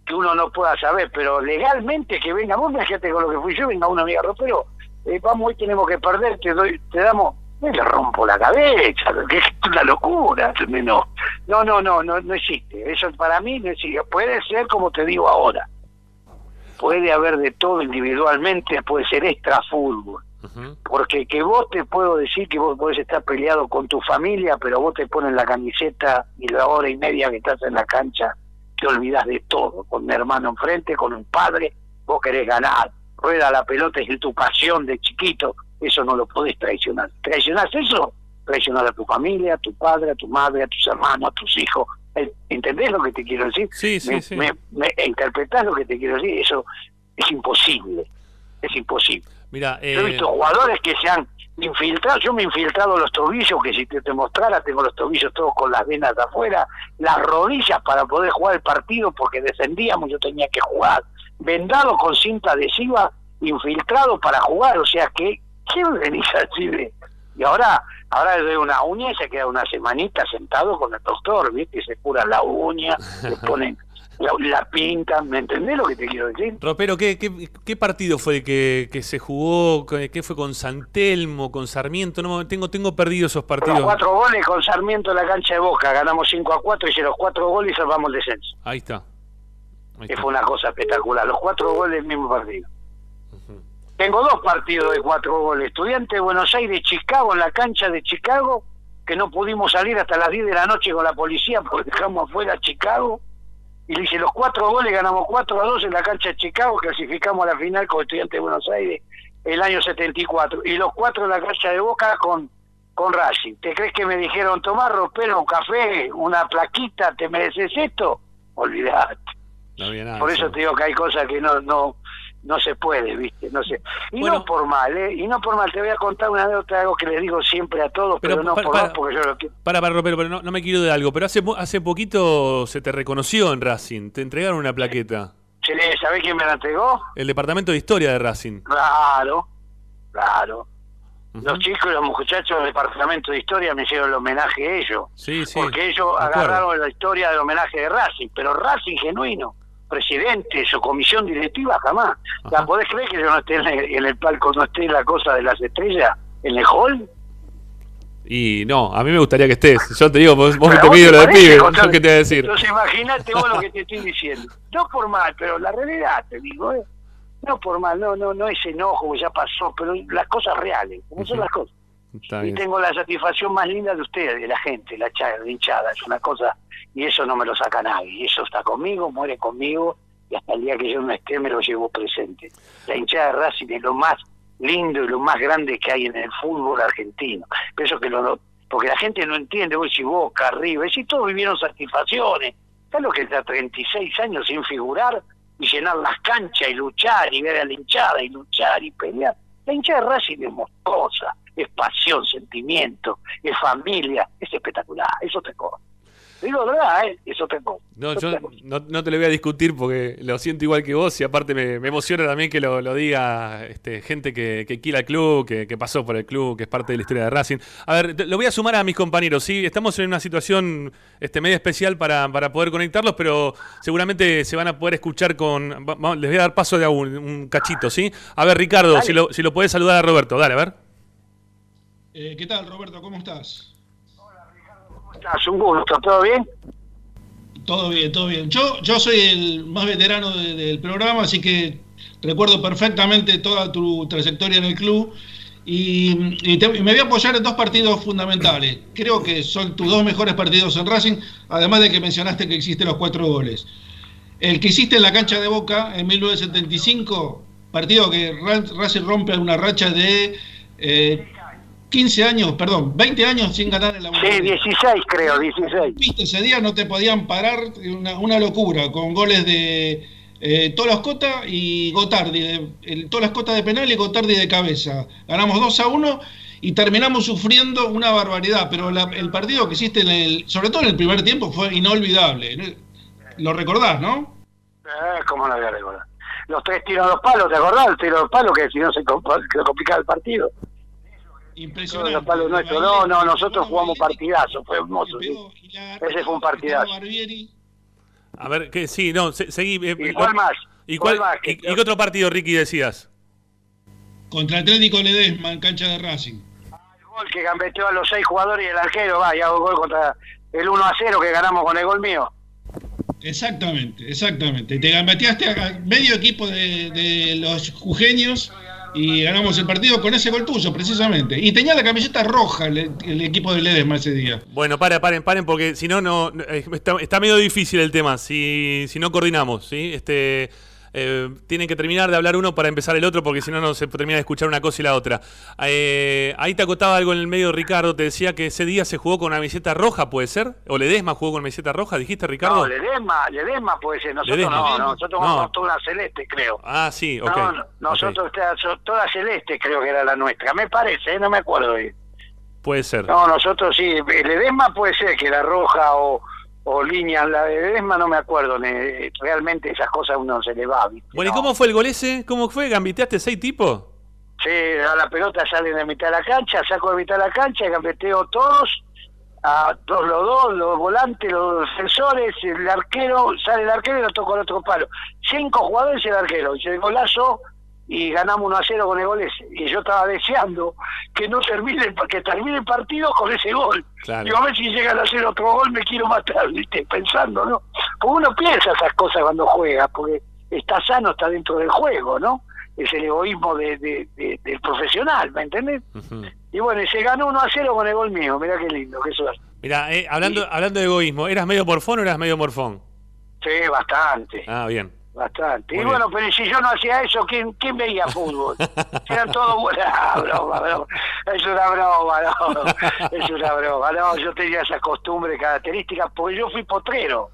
que uno no pueda saber, pero legalmente que venga, vos fíjate con lo que fui yo, venga una amiga, pero eh, vamos, hoy tenemos que perder, te doy, te damos, me le rompo la cabeza, que es una locura, no, no, no, no, no, no existe, eso para mí no existe, puede ser como te digo ahora, puede haber de todo individualmente, puede ser extra fútbol, porque que vos te puedo decir que vos podés estar peleado con tu familia, pero vos te pones la camiseta y la hora y media que estás en la cancha, te olvidas de todo, con un hermano enfrente, con un padre, vos querés ganar, rueda la pelota es tu pasión de chiquito, eso no lo podés traicionar. ¿Traicionás eso? Traicionar a tu familia, a tu padre, a tu madre, a tus hermanos, a tus hijos. Eh, ¿Entendés lo que te quiero decir? Sí, sí, me, sí. me- me- interpretás lo que te quiero decir, eso es imposible, es imposible. Mira, Yo he eh, visto jugadores que se han infiltrado, yo me he infiltrado los tobillos, que si te, te mostrara, tengo los tobillos todos con las venas de afuera, las rodillas para poder jugar el partido porque descendíamos, yo tenía que jugar, vendado con cinta adhesiva, infiltrado para jugar, o sea que, ¿qué así de? Y ahora, ahora le doy una uña y se queda una semanita sentado con el doctor, ¿viste? Y se cura la uña, se ponen, la, la pintan, ¿me entendés lo que te quiero decir? Ropero, ¿qué, qué, qué partido fue el que, que se jugó? ¿Qué fue con San Telmo, con Sarmiento? No, tengo, tengo perdido esos Los partidos. cuatro goles con Sarmiento en la cancha de Boca, ganamos 5 a 4, hice los cuatro goles y salvamos el descenso. Ahí está. Ahí Que está. fue una cosa espectacular. Los cuatro goles del mismo partido. Tengo dos partidos de cuatro goles. Estudiante de Buenos Aires, Chicago, en la cancha de Chicago, que no pudimos salir hasta las 10 de la noche con la policía porque dejamos afuera a Chicago. Y le hice los cuatro goles, ganamos 4 a 2 en la cancha de Chicago, clasificamos a la final con Estudiante de Buenos Aires el año 74. Y los cuatro en la cancha de Boca con, con Racing. ¿Te crees que me dijeron, tomar ropero, un café, una plaquita, te mereces esto? Olvidate. No. Por eso te digo que hay cosas que no no no se puede, ¿viste? No sé. Y no por mal, ¿eh? Y no por mal. Te voy a contar una anécdota, algo que les digo siempre a todos, pero, no para- por para- mal, porque yo lo quiero. Para, para, Ropero, pero no, no me quiero de algo. Pero hace, hace poquito se te reconoció en Racing. Te entregaron una plaqueta. ¿Se le- ¿Sabés quién me la entregó? El departamento de historia de Racing. Claro, claro. Los chicos y los muchachos del departamento de historia me hicieron el homenaje a ellos. Sí, sí. porque ellos agarraron la historia del homenaje de Racing, pero Racing genuino, presidente, su comisión directiva, jamás. ¿La podés creer que yo no esté en el, en el palco, no esté la cosa de las estrellas, en el hall? Y no, a mí me gustaría que estés. Yo te digo, vos, vos te pido lo de pibe. ¿Yo qué te voy a decir? Entonces imagínate vos lo que te estoy diciendo. No por mal, pero la realidad, te digo, ¿eh? No por mal, no, no, no ese enojo que ya pasó, pero las cosas reales, como son las cosas. Está Y bien. tengo la satisfacción más linda de ustedes, de la gente, la, la hinchada, es una cosa, y eso no me lo saca nadie, eso está conmigo, muere conmigo, y hasta el día que yo no esté me lo llevo presente. La hinchada de Racing es lo más lindo y lo más grande que hay en el fútbol argentino. Pienso que lo, porque la gente no entiende, vos si Boca, River, si todos vivieron satisfacciones. ¿Sabes lo que está 36 años sin figurar y llenar las canchas y luchar y ver a la hinchada y luchar y pelear? La hinchada de Racing es monstruosa, es pasión, sentimiento, es familia, es espectacular, eso te cosa. Digo verdad, ¿eh? eso te cosa. No, yo no, no te lo voy a discutir porque lo siento igual que vos y aparte me, me emociona también que lo, lo diga este, gente que, que quiera el club, que, que pasó por el club, que es parte de la historia de Racing. A ver, te- lo voy a sumar a mis compañeros, ¿sí? Estamos en una situación este, media especial para, para poder conectarlos, pero seguramente se van a poder escuchar con... va- va- les voy a dar paso de un, un cachito, ¿sí? A ver, Ricardo, si lo, si lo podés saludar a Roberto, dale, a ver. Eh, ¿Qué tal, Roberto? ¿Cómo estás? Estás un gusto, ¿todo bien? Todo bien, todo bien. Yo, yo soy el más veterano de- del programa, así que recuerdo perfectamente toda tu trayectoria en el club. Y, me voy a apoyar en dos partidos fundamentales. Creo que son tus dos mejores partidos en Racing, además de que mencionaste que hiciste los cuatro goles. El que hiciste en la cancha de Boca en 1975, partido que Ra- Racing rompe una racha de eh, 15 años, perdón, 20 años sin ganar en la Sí, 16 creo, 16. Viste, ese día no te podían parar, una, una locura, con goles de eh, Tolas Cota y Gotardi, de, el, Tolas Cota de penal y Gotardi de cabeza. Ganamos 2 a 1 y terminamos sufriendo una barbaridad, pero la- el partido que hiciste, en el, sobre todo en el primer tiempo, fue inolvidable. Lo recordás, ¿no? Eh, ¿Cómo no voy a recordar? Los tres tiros a los palos, ¿te acordás? El tiro a los palos que si no se complicaba el partido. Impresionante. Los palos nuestros. No, no, nosotros jugamos partidazo, fue hermoso. sí. Ese fue un partidazo. A ver, que sí, no, se- seguí. eh, ¿Y cuál más? ¿Y, ¿Cuál cuál- más? y- y qué otro partido, Ricky, decías? Contra Atlético Ledesma en cancha de Racing. Gol que gambeteó a los seis jugadores y el arquero, va, y hago gol contra el 1 a 0 que ganamos con el gol mío. Exactamente, exactamente. Te gambeteaste a medio equipo de, de los jujeños y ganamos el partido con ese gol precisamente. Y tenía la camiseta roja el, el equipo de Ledesma ese día. Bueno, paren, paren, paren, porque si no, no no, eh, está, está medio difícil el tema. Si, si no coordinamos, ¿sí? Este, eh, tienen que terminar de hablar uno para empezar el otro, porque si no, no se termina de escuchar una cosa y la otra. Eh, ahí te acotaba algo en el medio, Ricardo. Te decía que ese día se jugó con una camiseta roja, ¿puede ser? ¿O Ledesma jugó con camiseta roja? ¿Dijiste, Ricardo? No, Ledesma, Ledesma puede ser, nosotros Ledesma. no, no, nosotros No. jugamos toda celeste, creo. Ah, sí, ok. No, no, nosotros so- toda celeste creo que era la nuestra, me parece, ¿eh? no me acuerdo bien. Puede ser. No, nosotros sí, el Edesma puede ser que la roja o, o línea, la de Edesma no me acuerdo, realmente esas cosas a uno se le va, ¿viste? Bueno, ¿y cómo fue el gol ese? ¿Cómo fue? ¿Gambiteaste seis tipos? Sí, a la pelota sale de mitad de la cancha, saco de mitad de la cancha, gambeteo todos, a todos los dos, los volantes, los defensores, el arquero, sale el arquero y lo toco al otro palo. Cinco jugadores y el arquero, y el golazo y ganamos 1 a 0 con el gol ese. Y yo estaba deseando que no termine, que termine el partido con ese gol. Claro. Digo, a ver si llegan a hacer otro gol, me quiero matar, ¿viste? Pensando, ¿no? Porque uno piensa esas cosas cuando juega, porque está sano, está dentro del juego, ¿no? Es el egoísmo de, de- de- del profesional, ¿me entendés? Y bueno, y se ganó 1 a 0 con el gol mío, mirá qué lindo, qué suerte. Mira, eh, hablando, hablando de egoísmo, ¿eras medio morfón o eras medio morfón? Sí, bastante, Ah, bien. Bastante. Muy y bien. bueno, pero si yo no hacía eso, ¿quién, quién veía fútbol? Eran todos. Ah, broma, broma. Es una broma, no. Es una broma. No, yo tenía esa costumbre característica porque yo fui potrero.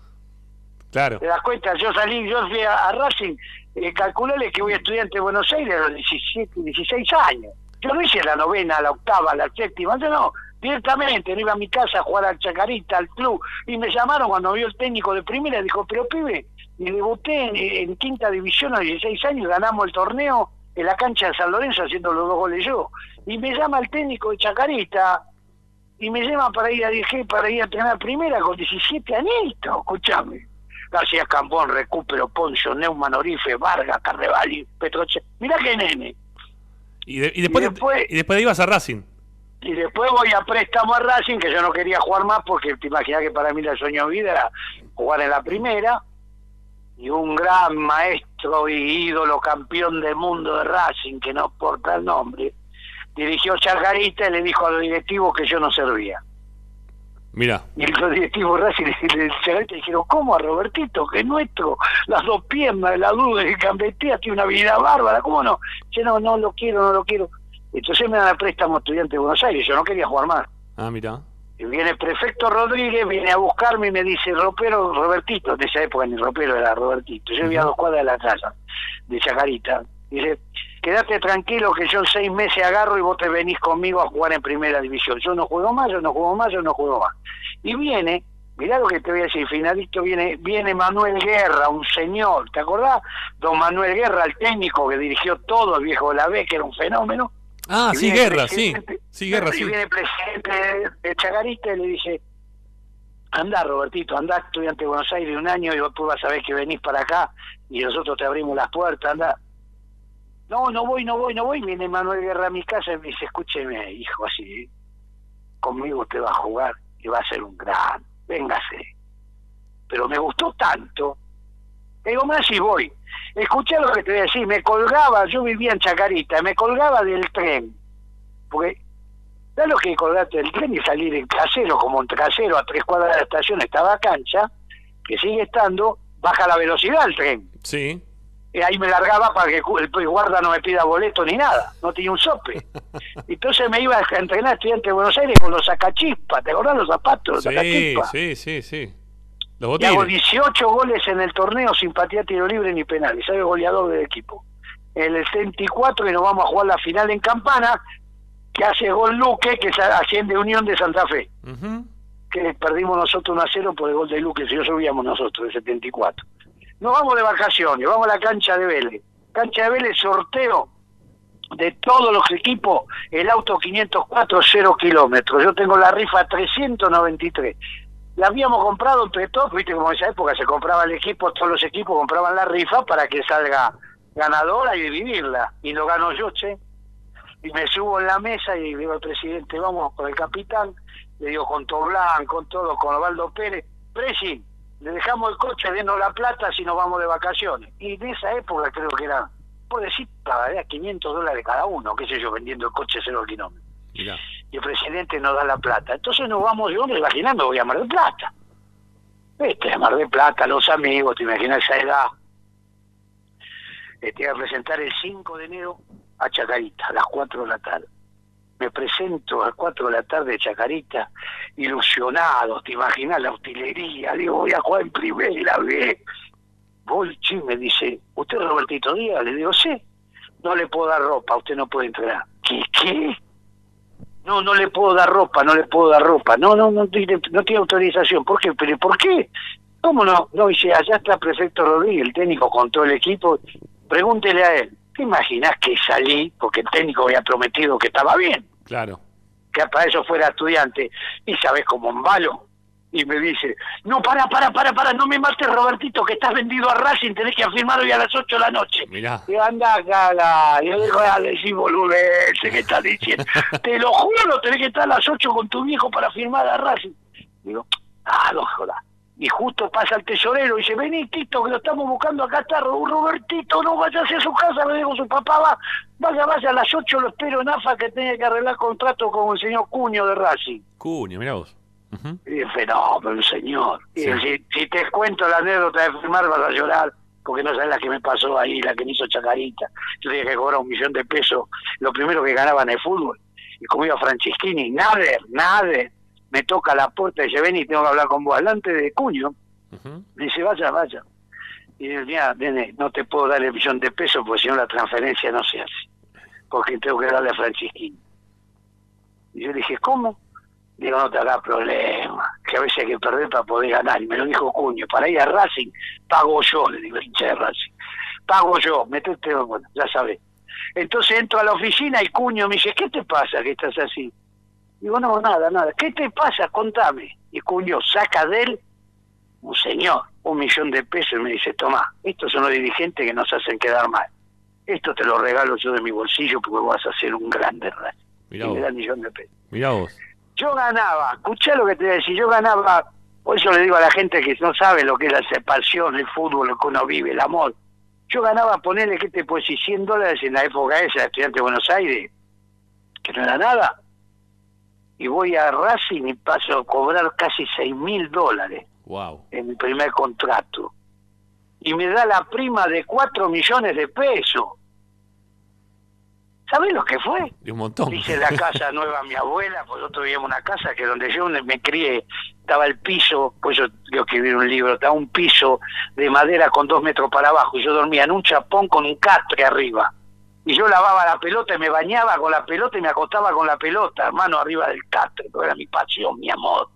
Claro. ¿Te das cuenta? Yo salí, yo fui a, a Racing, eh, calculale que voy estudiante de Buenos Aires a los 17, 16 años. Yo no hice la novena, la octava, la séptima, yo no, directamente, no iba a mi casa a jugar al Chacarita, al club, y me llamaron cuando vio el técnico de primera, y dijo, pero pibe, y debuté en, en quinta división a los 16 años, ganamos el torneo en la cancha de San Lorenzo haciendo los dos goles yo. Y me llama el técnico de Chacarita, y me llama para ir a dirigir, para ir a entrenar primera con 17 añitos, escuchame. García Cambón, Recupero, Poncio, Neumann, Orife, Vargas, Carrevali, Petroche. Mirá qué nene. Y, de- y después, Y después- y después ibas a Racing. Y después voy a préstamo a Racing, que yo no quería jugar más porque te imaginas que para mí el sueño de vida era jugar en la primera. Y un gran maestro y ídolo campeón del mundo de Racing, que no porta el nombre, dirigió Chargarita y le dijo a los directivos que yo no servía. Mira. Y los directivos de Racing y Chargarita dijeron, ¿cómo a Robertito, que es nuestro? Las dos piernas, la duda de Cambetea, tiene una vida bárbara, ¿cómo no? Yo no, no lo quiero, no lo quiero. Entonces me dan a préstamo estudiante de Buenos Aires, yo no quería jugar más. Ah, mira. Y viene el prefecto Rodríguez, viene a buscarme y me dice, Ropero, Robertito, de esa época ni Ropero era Robertito, yo vivía a dos cuadras de la casa, de Chacarita. Dice, quédate tranquilo que yo en seis meses agarro y vos te venís conmigo a jugar en primera división. Yo no juego más, yo no juego más, yo no juego más. Y viene, mirá lo que te voy a decir, finalito viene, viene Manuel Guerra, un señor, ¿te acordás? Don Manuel Guerra, el técnico que dirigió todo, el viejo de la B, que era un fenómeno. Ah, sí, Guerra, sí. Sí, Guerra, y sí. viene el presidente de Chacarita y le dice, anda Robertito, anda estudiante de Buenos Aires un año y vos vas a ver que venís para acá y nosotros te abrimos las puertas, anda. No, no voy, no voy, no voy. Viene Manuel Guerra a mi casa y me dice, escúcheme, hijo, así, conmigo usted va a jugar y va a ser un gran, véngase. Pero me gustó tanto, digo, más y voy. Escuché lo que te voy a decir, me colgaba, yo vivía en Chacarita, me colgaba del tren, porque ¿sabes lo que colgarte del tren y salir en trasero, como en trasero a tres cuadras de la estación estaba cancha, que sigue estando, baja la velocidad el tren. Sí. Y ahí me largaba para que el guarda no me pida boleto ni nada, no tenía un sope. Entonces me iba a entrenar estudiante de Buenos Aires con los sacachispas, ¿te acordás los zapatos? Los Sí, sí, sí, sí. Los Y hago botines. 18 goles en el torneo sin patear tiro libre ni penal. Y soy goleador del equipo. En el 74 y nos vamos a jugar la final en Campana, que hace gol Luque, que asciende Unión de Santa Fe. Que perdimos nosotros 1 a 0 por el gol de Luque, si no subíamos nosotros, el 74. Nos vamos de vacaciones, vamos a la cancha de Vélez. Cancha de Vélez, sorteo de todos los equipos, el auto 504, 0 kilómetros. Yo tengo la rifa 393. La habíamos comprado entre todos, viste como en esa época se compraba el equipo, todos los equipos compraban la rifa para que salga ganadora y dividirla. Y lo gano yo, che. Y me subo en la mesa y digo al presidente, vamos con el capitán, le digo con Toblán, con todo, con Osvaldo Pérez, Presi, le dejamos el coche, denos la plata si nos vamos de vacaciones. Y en esa época creo que era, por decir, pagaría 500 dólares cada uno, qué sé yo, vendiendo el coche cero kilómetros. Mirá. Y el presidente nos da la plata. Entonces nos vamos, yo me imaginando, voy a Mar del Plata. Viste, a Mar del Plata, los amigos, te imaginas esa edad. Eh, te voy a presentar el 5 de enero a Chacarita, a las 4 de la tarde. Me presento a las 4 de la tarde a Chacarita, ilusionado, te imaginas la utilería, digo, voy a jugar en primera vez. Sí, me dice, ¿usted es Robertito Díaz? Le digo, sí. No le puedo dar ropa, usted no puede entrenar. ¿Qué? ¿Qué? No, no le puedo dar ropa, no le puedo dar ropa. No, no, no tiene, no tiene autorización. ¿Por qué? ¿Pero por qué? ¿Cómo no? No, dice, allá está el prefecto Rodríguez, el técnico con todo el equipo. Pregúntele a él. ¿Te imaginas que salí? Porque el técnico había prometido que estaba bien, Claro. que para eso fuera estudiante. Y sabes cómo embalo. Y me dice, no, para, para, para, para, no me mates, Robertito, que estás vendido a Racing, tenés que firmar hoy a las 8 de la noche. Mirá. Y anda, caga. Yo digo, a decir boludeces que estás diciendo. Te lo juro, tenés que estar a las 8 con tu viejo para firmar a Racing. Digo, ah, no jodas. Y justo pasa el tesorero y dice, vení, Tito, que lo estamos buscando acá está Ro- Robertito, no vaya hacia su casa, le digo, su papá va, vaya, vaya, a las 8 lo espero en AFA que tenía que arreglar contrato con el señor Cuño de Racing. Cuño, mirá vos. Ujú. Y el fenómeno, señor. Y Sí. si, si te cuento la anécdota de firmar, vas a llorar, porque no sabes la que me pasó ahí, la que me hizo Chacarita. Yo tenía que cobrar un millón de pesos, lo primero que ganaba en el fútbol. Y como iba Franceschini, Nader, Nader, me toca la puerta y dice, ven y tengo que hablar con vos, delante de Cuño. Me dice, vaya, vaya. Y yo, mira, nene, no te puedo dar el millón de pesos porque si no la transferencia no se hace. Porque tengo que darle a Francisquini. Y yo le dije, ¿cómo? Digo, no te hagas problema, que a veces hay que perder para poder ganar. Y me lo dijo Cuño, para ir a Racing, pago yo, le digo, hincha de Racing. Pago yo, metete, bueno, ya sabes. Entonces entro a la oficina y Cuño me dice, ¿qué te pasa que estás así? Digo, no, nada, nada. ¿Qué te pasa? Contame. Y Cuño saca de él un señor, un millón de pesos, y me dice, toma, estos son los dirigentes que nos hacen quedar mal. Esto te lo regalo yo de mi bolsillo porque vas a ser un grande Racing. Mirá Y me da el millón de pesos. Mirá vos. Yo ganaba, escuché lo que te voy a decir, yo ganaba, por eso le digo a la gente que no sabe lo que es la separación, el fútbol, lo que uno vive, el amor. Yo ganaba, ponerle, ¿qué te puedo decir? 100 dólares en la época esa, estudiante de Buenos Aires, que no era nada. Y voy a Racing y paso a cobrar casi 6 mil dólares Wow. en mi primer contrato. Y me da la prima de 4 millones de pesos. ¿Sabés lo que fue? Y un montón. Hice la casa nueva a mi abuela, pues nosotros vivíamos una casa que donde yo me crié, estaba el piso, pues yo que vi un libro, estaba un piso de madera con dos metros para abajo, y yo dormía en un chapón con un catre arriba. Y yo lavaba la pelota y me bañaba con la pelota y me acostaba con la pelota, hermano, arriba del catre, que era mi pasión, mi amor.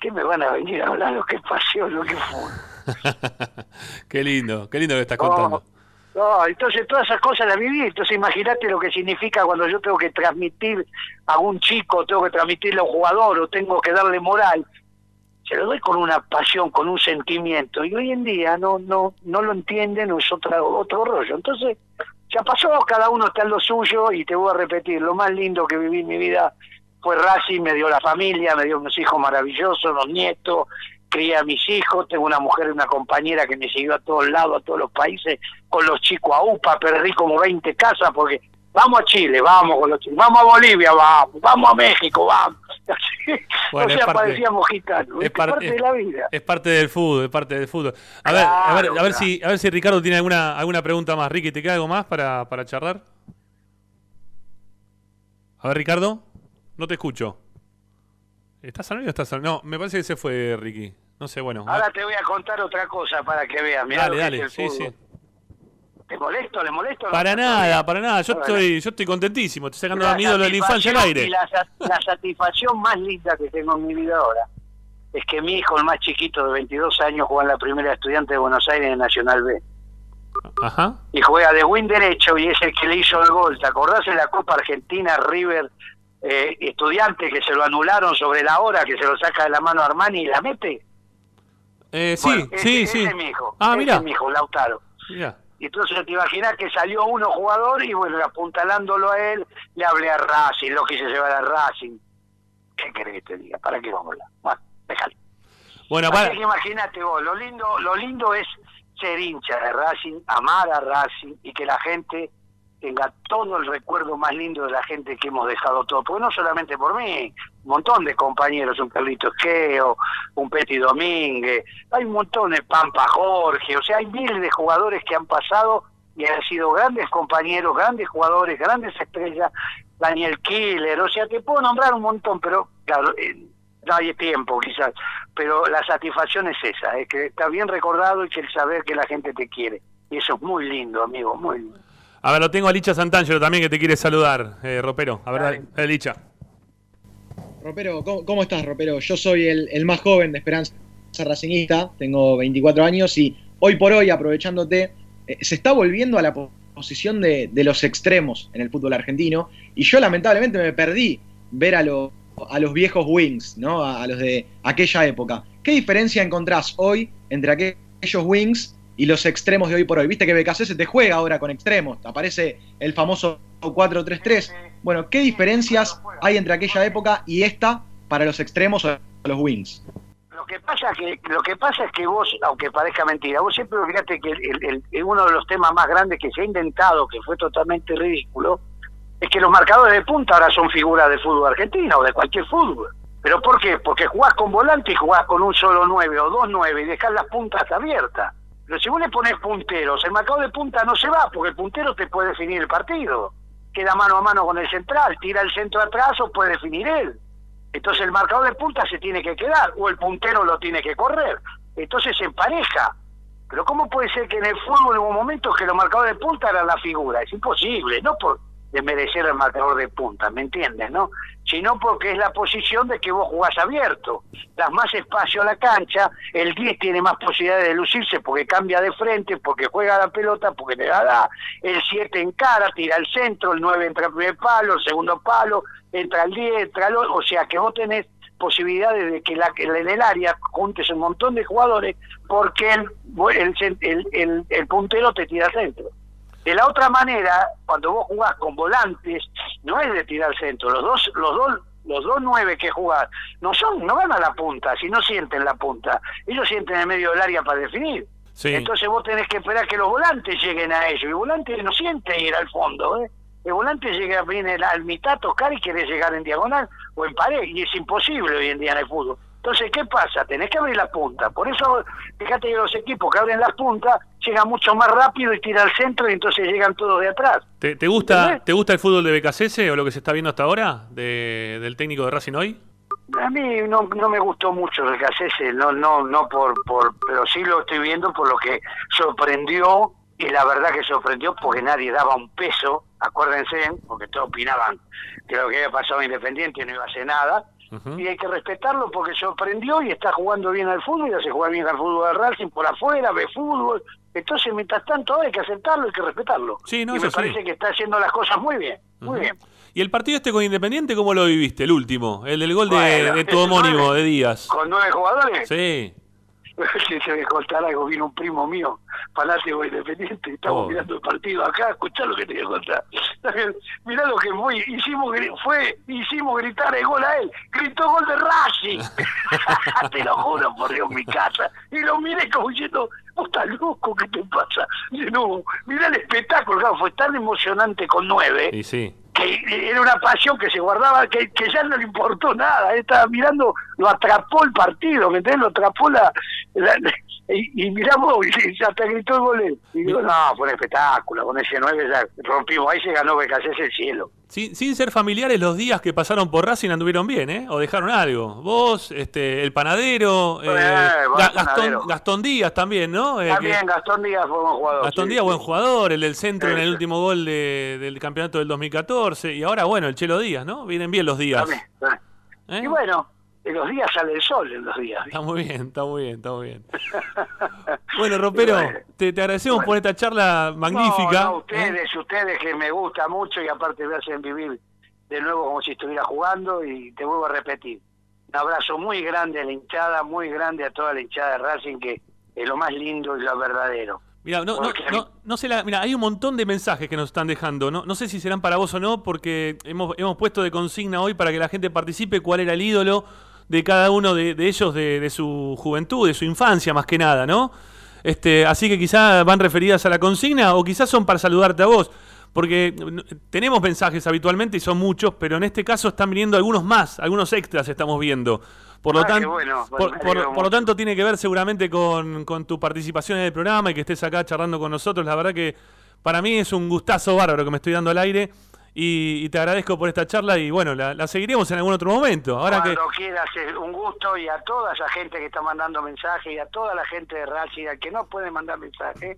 ¿Qué me van a venir a hablar lo que pasión, lo que fue? qué lindo, qué lindo que estás No, contando. No, entonces todas esas cosas las viví. Entonces imagínate lo que significa cuando yo tengo que transmitir a un chico, tengo que transmitirle a un jugador o tengo que darle moral. Se lo doy con una pasión, con un sentimiento. Y hoy en día no no no lo entienden o es otra, otro rollo. Entonces ya pasó, cada uno está en lo suyo y te voy a repetir, lo más lindo que viví en mi vida fue Racing, me dio la familia, me dio unos hijos maravillosos, unos nietos, crié a mis hijos, tengo una mujer y una compañera que me siguió a todos lados, a todos los países, con los chicos a UPA, perdí como 20 casas porque vamos a Chile, vamos con los chicos, vamos a Bolivia, vamos, vamos a México, vamos. Bueno, o sea, parte- parecíamos gitanos, es es par- parte de la vida. Es parte del fútbol, es parte del fútbol. A ver, a ver, a ver Claro, si, a ver si Ricardo tiene alguna, alguna pregunta más. Ricky, ¿te queda algo más para, para charlar? A ver, Ricardo, no te escucho. ¿Estás al medio o estás al No, me parece que se fue Ricky. No sé, bueno. Ahora te voy a contar otra cosa para que veas. Mirá dale, dale, sí, sí. ¿Te molesto? ¿Le molesto? Para nada, para nada. Yo estoy, yo estoy contentísimo. Estoy sacando a mi ídolo de la infancia al aire. Y la, sa- la satisfacción más linda que tengo en mi vida ahora es que mi hijo, el más chiquito de 22 años, juega en la primera estudiante de Buenos Aires en Nacional B. Ajá. Y juega de win derecho y es el que le hizo el gol. ¿Te acordás en la Copa Argentina River eh, estudiante que se lo anularon sobre la hora, que se lo saca de la mano a Armani y la mete? Eh, sí, Bueno, sí, ese- sí. ese es mi hijo. Ah, ese mira. es mi hijo, Lautaro. Mira. Y entonces te imaginas que salió uno jugador y bueno, apuntalándolo a él, le hablé a Racing, lo quise llevar a Racing. ¿Qué querés que te diga? ¿Para qué vamos a hablar? Bueno, déjalo. Bueno, Así para, que imagínate vos, lo lindo, lo lindo es ser hincha de Racing, amar a Racing y que la gente tenga todo el recuerdo más lindo de la gente que hemos dejado todo. Porque no solamente por mí, un montón de compañeros, un Carlito Esqueo, un Peti Domínguez, hay un montón de Pampa Jorge, o sea, hay miles de jugadores que han pasado y han sido grandes compañeros, grandes jugadores, grandes estrellas, Daniel Killer, o sea, te puedo nombrar un montón, pero claro, eh, no hay tiempo quizás, pero la satisfacción es esa, es que está bien recordado y que el saber que la gente te quiere. Y eso es muy lindo, amigo, muy lindo. A ver, lo tengo a Licha Santangelo también que te quiere saludar, eh, Ropero. A ver, dale, Licha. Ropero, ¿cómo, cómo estás, Ropero? Yo soy el, el más joven de Esperanza Racingista, tengo 24 años y hoy por hoy, aprovechándote, eh, se está volviendo a la po- posición de, de los extremos en el fútbol argentino y yo lamentablemente me perdí ver a, lo- a los viejos wings, ¿no? A, a los de aquella época. ¿Qué diferencia encontrás hoy entre aquellos wings y los extremos de hoy por hoy? Viste que BKC se te juega ahora con extremos, aparece el famoso 4-3-3. Bueno, ¿qué diferencias hay entre aquella época y esta para los extremos o los wings? Lo que pasa que lo que pasa es que vos, aunque parezca mentira, vos siempre fíjate que el- el- uno de los temas más grandes que se ha inventado, que fue totalmente ridículo, es que los marcadores de punta ahora son figuras del fútbol argentino o de cualquier fútbol. ¿Pero por qué? Porque jugás con volante y jugás con un solo nueve o dos nueve y dejás las puntas abiertas. Pero si vos le pones punteros, el marcador de punta no se va, porque el puntero te puede definir el partido. Queda mano a mano con el central, tira el centro atrás o puede definir él. Entonces el marcador de punta se tiene que quedar, o el puntero lo tiene que correr. Entonces se empareja. Pero ¿cómo puede ser que en el fútbol hubo momentos que los marcadores de punta eran la figura? Es imposible, no por desmerecer el marcador de punta, ¿me entiendes? no Sino porque es la posición de que vos jugás abierto. Das más espacio a la cancha, el 10 tiene más posibilidades de lucirse porque cambia de frente, porque juega la pelota, porque la da. El 7 encara, tira al centro, el 9 entra al primer palo, el segundo palo, entra al 10, entra al o sea que vos tenés posibilidades de que, la, en el área juntes un montón de jugadores porque el, el, el, el, el puntero te tira al centro. De la otra manera, cuando vos jugás con volantes, no es de tirar centro. Los dos, los dos, los dos nueve que jugás no son, no van a la punta, si no sienten la punta. Ellos sienten en medio del área para definir. Sí. Entonces vos tenés que esperar que los volantes lleguen a ellos. Y el volante no siente ir al fondo, ¿eh? El volante llega, viene al mitad a tocar y quiere llegar en diagonal o en pared. Y es imposible hoy en día en el fútbol. Entonces, ¿qué pasa? Tenés que abrir la punta. Por eso, fíjate que los equipos que abren las puntas llegan mucho más rápido y tiran al centro y entonces llegan todos de atrás. ¿Te, te gusta, ¿Entendés? ¿Te gusta el fútbol de BKCS o lo que se está viendo hasta ahora de- del técnico de Racing hoy? A mí no, no me gustó mucho el Gacese, no, no, no por, por, pero sí lo estoy viendo por lo que sorprendió, y la verdad que sorprendió porque nadie daba un peso, acuérdense, porque todos opinaban que lo que había pasado a Independiente no iba a hacer nada, y hay que respetarlo porque sorprendió y está jugando bien al fútbol, y hace jugar bien al fútbol de Racing por afuera, ve fútbol, entonces mientras tanto hay que aceptarlo, hay que respetarlo. Sí, no, y me sí. parece que está haciendo las cosas muy bien, muy bien. ¿Y el partido este con Independiente cómo lo viviste, el último? El del gol de, Bueno, de tu homónimo, de Díaz. Con nueve jugadores. Sí. que se me contar algo, vino un primo mío, fanático independiente, y estamos Oh. mirando el partido acá, escuchá lo que te voy a contar. Mirá lo que fue, hicimos, fue, hicimos gritar el gol a él, gritó gol de Racing, te lo juro por Dios, mi casa, y lo miré como diciendo, vos estás loco, ¿qué te pasa? Dice, no, mirá el espectáculo, claro, fue tan emocionante con nueve, Y sí. Que era una pasión que se guardaba, que, que ya no le importó nada, estaba mirando, lo atrapó el partido, ¿me entendés? Lo atrapó la- y, y miramos, y, hasta gritó el gol él. Y digo, no, fue un espectáculo, con ese 9 ya rompimos, ahí se ganó BKC el cielo. Sin, sin ser familiares, los días que pasaron por Racing anduvieron bien, ¿eh? O dejaron algo. Vos, este, el panadero, eh, vos, panadero. Gastón, Díaz también, ¿no? Eh, También que- Gastón Díaz fue buen jugador. Gastón sí, Díaz, sí. buen jugador, el del centro en el último gol de- del campeonato del 2014. Y ahora, bueno, el Chelo Díaz, ¿no? Vienen bien los días. También. ¿Eh? Y bueno, en los días sale el sol, en los días. Está muy bien, está muy bien, está muy bien. Bueno, Ropero, te, te agradecemos por esta charla magnífica. No, no, ¿eh? ustedes, ustedes que me gusta mucho y aparte me hacen vivir de nuevo como si estuviera jugando y te vuelvo a repetir. Un abrazo muy grande a la hinchada, muy grande a toda la hinchada de Racing que es lo más lindo y lo verdadero. Mira, no, no, no, no sé la, mira, hay un montón de mensajes que nos están dejando. No, no sé si serán para vos o no, porque hemos, hemos puesto de consigna hoy para que la gente participe cuál era el ídolo de cada uno de, de ellos de, de su juventud, de su infancia más que nada, ¿no? Este, así que quizás van referidas a la consigna o quizás son para saludarte a vos. Porque tenemos mensajes habitualmente y son muchos, pero en este caso están viniendo algunos más, algunos extras estamos viendo. Por lo, Ah, bueno, por, lo tanto, tiene que ver seguramente con, con tu participación en el programa y que estés acá charlando con nosotros. La verdad que para mí es un gustazo bárbaro que me estoy dando al aire y, y te agradezco por esta charla y bueno, la, seguiremos en algún otro momento. Ahora que Cuando quieras, es un gusto y a toda esa gente que está mandando mensajes y a toda la gente de Racing, que no puede mandar mensajes,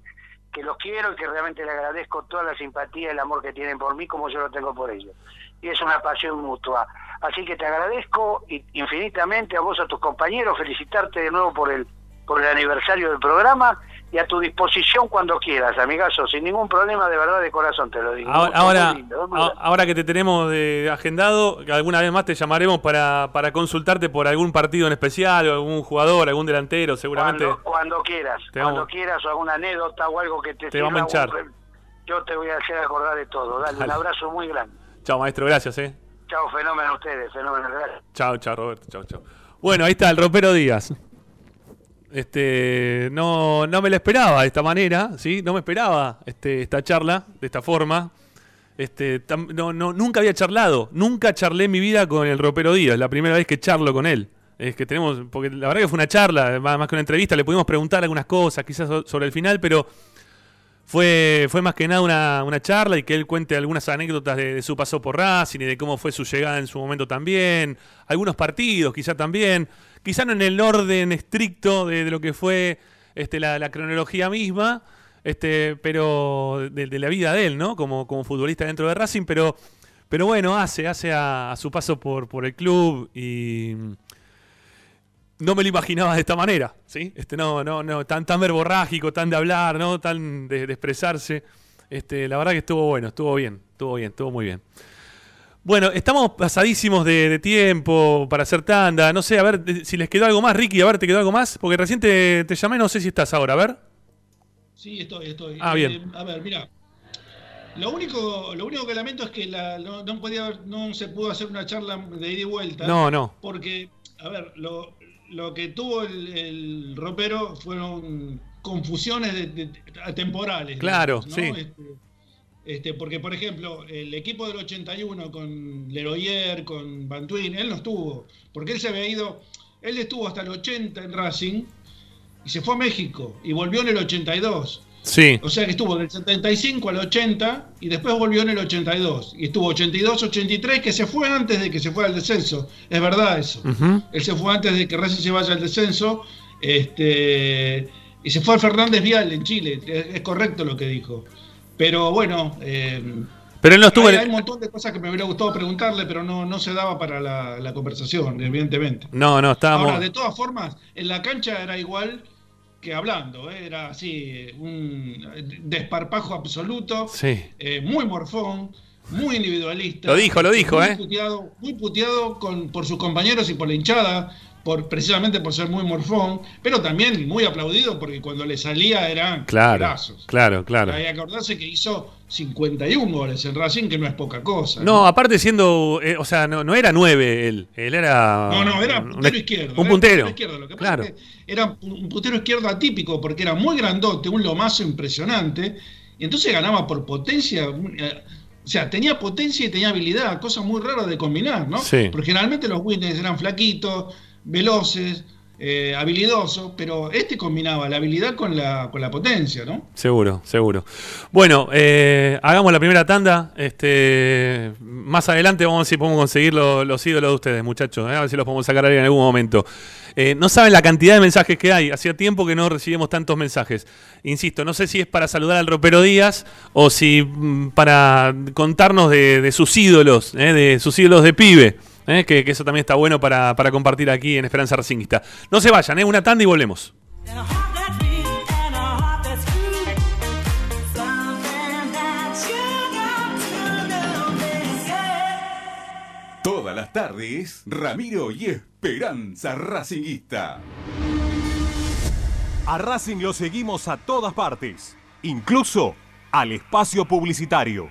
que los quiero y que realmente le agradezco toda la simpatía y el amor que tienen por mí como yo lo tengo por ellos. Y es una pasión mutua. Así que te agradezco infinitamente a vos, a tus compañeros, felicitarte de nuevo por el, por el aniversario del programa y a tu disposición cuando quieras, amigazo, sin ningún problema, de verdad, de corazón te lo digo. ahora, ahora, lindo, que te tenemos de agendado, alguna vez más te llamaremos para, para consultarte por algún partido en especial o algún jugador, algún delantero, seguramente. Cuando, cuando quieras, cuando quieras o alguna anécdota o algo que te, Te vamos a hinchar. Yo te voy a hacer acordar de todo. Dale, un abrazo muy grande. Chao, maestro, gracias, eh. Chao, fenómeno a ustedes, fenómeno, gracias. Chao, chao, Roberto. Chao, chao. Bueno, ahí está el ropero Díaz. Este, no, no me la esperaba de esta manera, ¿sí? No me esperaba este, esta charla de esta forma. Este, no, no, nunca había charlado, nunca charlé en mi vida con el ropero Díaz, la primera vez que charlo con él. Es que tenemos, porque la verdad que fue una charla, más, que una entrevista, le pudimos preguntar algunas cosas, quizás so- sobre el final, pero fue, fue más que nada una, una charla y que él cuente algunas anécdotas de, de su paso por Racing y de cómo fue su llegada en su momento también, algunos partidos quizá también, quizá no en el orden estricto de, lo que fue este, la, cronología misma, este, pero de, de la vida de él, ¿no? Como, como futbolista dentro de Racing, pero, pero bueno, hace, hace a, a su paso por, por el club y no me lo imaginaba de esta manera, ¿sí? Este, no, no, no, tan, tan verborrágico, tan de hablar, ¿no? Tan de, de expresarse. Este, la verdad que estuvo bueno, estuvo bien, estuvo bien, estuvo muy bien. Bueno, estamos pasadísimos de, de tiempo para hacer tanda. No sé, a ver si les quedó algo más, Ricky, a ver, ¿te quedó algo más? Porque recién te, te llamé, no sé si estás ahora, a ver. Sí, estoy, estoy. Ah, bien. Eh, a ver, mira. Lo único, lo único que lamento es que la- no, no podía, no se pudo hacer una charla de ida y vuelta. No, no. Porque, a ver, lo, lo que tuvo el, el ropero fueron confusiones de- de- temporales. Claro, sí. Este, este, porque, por ejemplo, el equipo del 81 con Leroyer, con Bantuin, él no estuvo. Porque él se había ido Él estuvo hasta el 80 en Racing y se fue a México y volvió en el 82. Sí. O sea que estuvo del 75 al 80 y después volvió en el 82. Y estuvo 82-83 que se fue antes de que se fuera al descenso. Es verdad eso. Él se fue antes de que Racing se vaya al descenso. Este, y se fue al Fernández Vial en Chile. Es, es correcto lo que dijo. Pero bueno, eh, Pero él no estuvo hay, en- hay un montón de cosas que me hubiera gustado preguntarle, pero no, no se daba para la, la conversación, evidentemente. No, no, estábamos. Ahora, de todas formas, en la cancha era igual que hablando, ¿eh? era así, un desparpajo absoluto, Sí. eh, muy morfón, muy individualista. Lo dijo, lo dijo, muy ¿eh? Puteado, muy puteado con, por sus compañeros y por la hinchada, por, precisamente por ser muy morfón, pero también muy aplaudido porque cuando le salía eran Claro, claro, claro. Hay que acordarse que hizo 51 goles en Racing, que no es poca cosa. No, aparte siendo, eh, o sea, no, no era nueve él, él era... No, no, era un- puntero izquierdo. Un puntero. izquierdo. Lo que pasa Claro. es que era un puntero izquierdo atípico porque era muy grandote, un lomazo impresionante, y entonces ganaba por potencia. eh, O sea, tenía potencia y tenía habilidad, cosa muy rara de combinar, ¿no? Sí. Porque generalmente los Winners eran flaquitos, veloces, eh, habilidosos, pero este combinaba la habilidad con la, con la potencia, ¿no? Seguro, seguro. Bueno, eh, hagamos la primera tanda. Este, más adelante vamos a ver si podemos conseguir lo- los ídolos de ustedes, muchachos. eh, a ver si los podemos sacar en algún momento. Eh, no saben la cantidad de mensajes que hay. Hacía tiempo que no recibimos tantos mensajes. Insisto, no sé si es para saludar al ropero Díaz o si mm, para contarnos de, de sus ídolos, de sus ídolos de pibe. Eh, que, que eso también está bueno para, para compartir aquí en Esperanza Racingista. No se vayan, eh, una tanda y volvemos. Todas las tardes, Ramiro y Esperanza Racingista. A Racing lo seguimos a todas partes, incluso al espacio publicitario.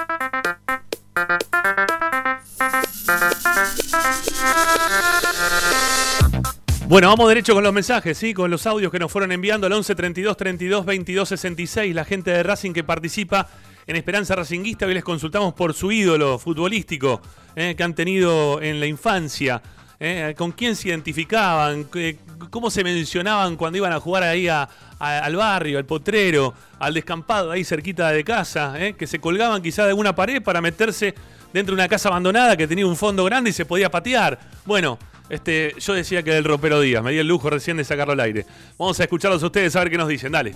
Bueno, vamos derecho con los mensajes, ¿sí? Con los audios que nos fueron enviando al 11 32 32 22 66. La gente de Racing que participa en Esperanza Racinguista. Hoy les consultamos por su ídolo futbolístico ¿eh? que han tenido en la infancia. ¿eh? ¿Con quién se identificaban? ¿Qué- ¿Cómo se mencionaban cuando iban a jugar ahí a- al barrio, al potrero, al descampado ahí cerquita de casa? ¿eh? Que se colgaban quizá de alguna pared para meterse dentro de una casa abandonada que tenía un fondo grande y se podía patear. Bueno, este, yo decía que era el ropero Díaz, me di el lujo recién de sacarlo al aire. Vamos a escucharlos a ustedes a ver qué nos dicen, dale.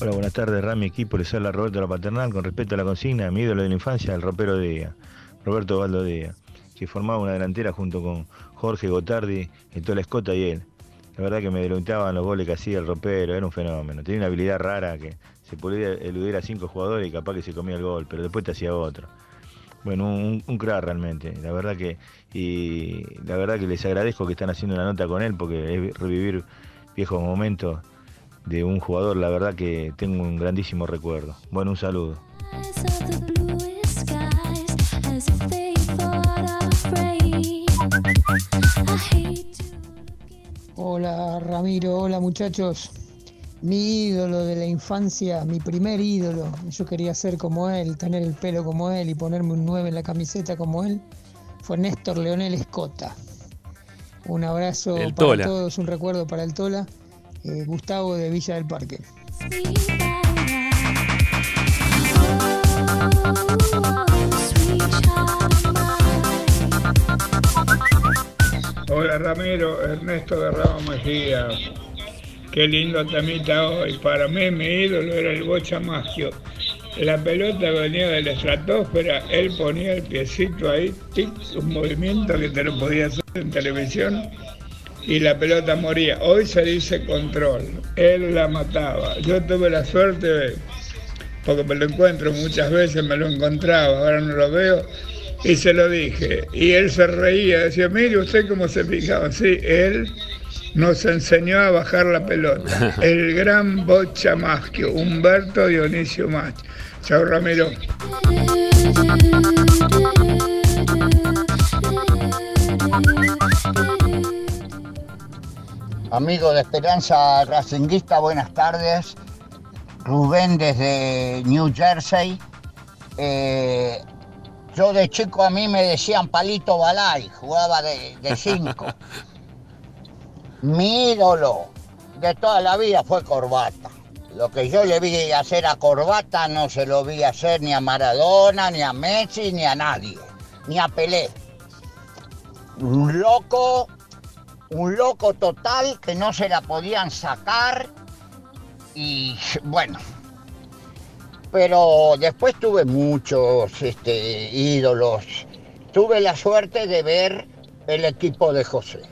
Hola, buenas tardes, Rami equipo, les habla Roberto La Paternal con respecto a la consigna, mi ídolo de la infancia, el ropero Díaz, Roberto Baldo Díaz, que formaba una delantera junto con Jorge Gotardi, el Tola Escota y él. La verdad que me deleitaban los goles que hacía el ropero, era un fenómeno. Tenía una habilidad rara que se podía eludir a cinco jugadores y capaz que se comía el gol, pero después te hacía otro. Bueno, un, un crack realmente. La verdad que y la verdad que les agradezco que están haciendo una nota con él porque es revivir viejos momentos de un jugador, la verdad que tengo un grandísimo recuerdo. Bueno, un saludo. Hola Ramiro, hola muchachos. Mi ídolo de la infancia, mi primer ídolo, yo quería ser como él, tener el pelo como él y ponerme un 9 en la camiseta como él, fue Néstor Leonel Escota. Un abrazo El para Tola. todos, un recuerdo para el Tola. Eh, Gustavo de Villa del Parque. Hola Ramiro, Ernesto de Mejía. Qué lindo temita hoy. Para mí mi ídolo era el Bocha Maggio. La pelota venía de la estratosfera, él ponía el piecito ahí, un movimiento que te lo podía hacer en televisión y la pelota moría. Hoy se dice control, él la mataba. Yo tuve la suerte, porque me lo encuentro muchas veces, me lo encontraba, ahora no lo veo, y se lo dije. Y él se reía, decía, mire usted cómo se fijaba. Sí, él nos enseñó a bajar la pelota. El gran Bocha Maschio, Humberto Dionisio Mach. Chao Ramiro. Amigo de Esperanza Racinguista, buenas tardes. Rubén desde New Jersey. Eh, yo de chico a mí me decían Palito Balay, jugaba de, de cinco. Mi ídolo de toda la vida fue Corbata. Lo que yo le vi hacer a Corbata no se lo vi hacer ni a Maradona, ni a Messi, ni a nadie, ni a Pelé. Un loco un loco total que no se la podían sacar y bueno. Pero después tuve muchos este, ídolos. Tuve la suerte de ver el equipo de José.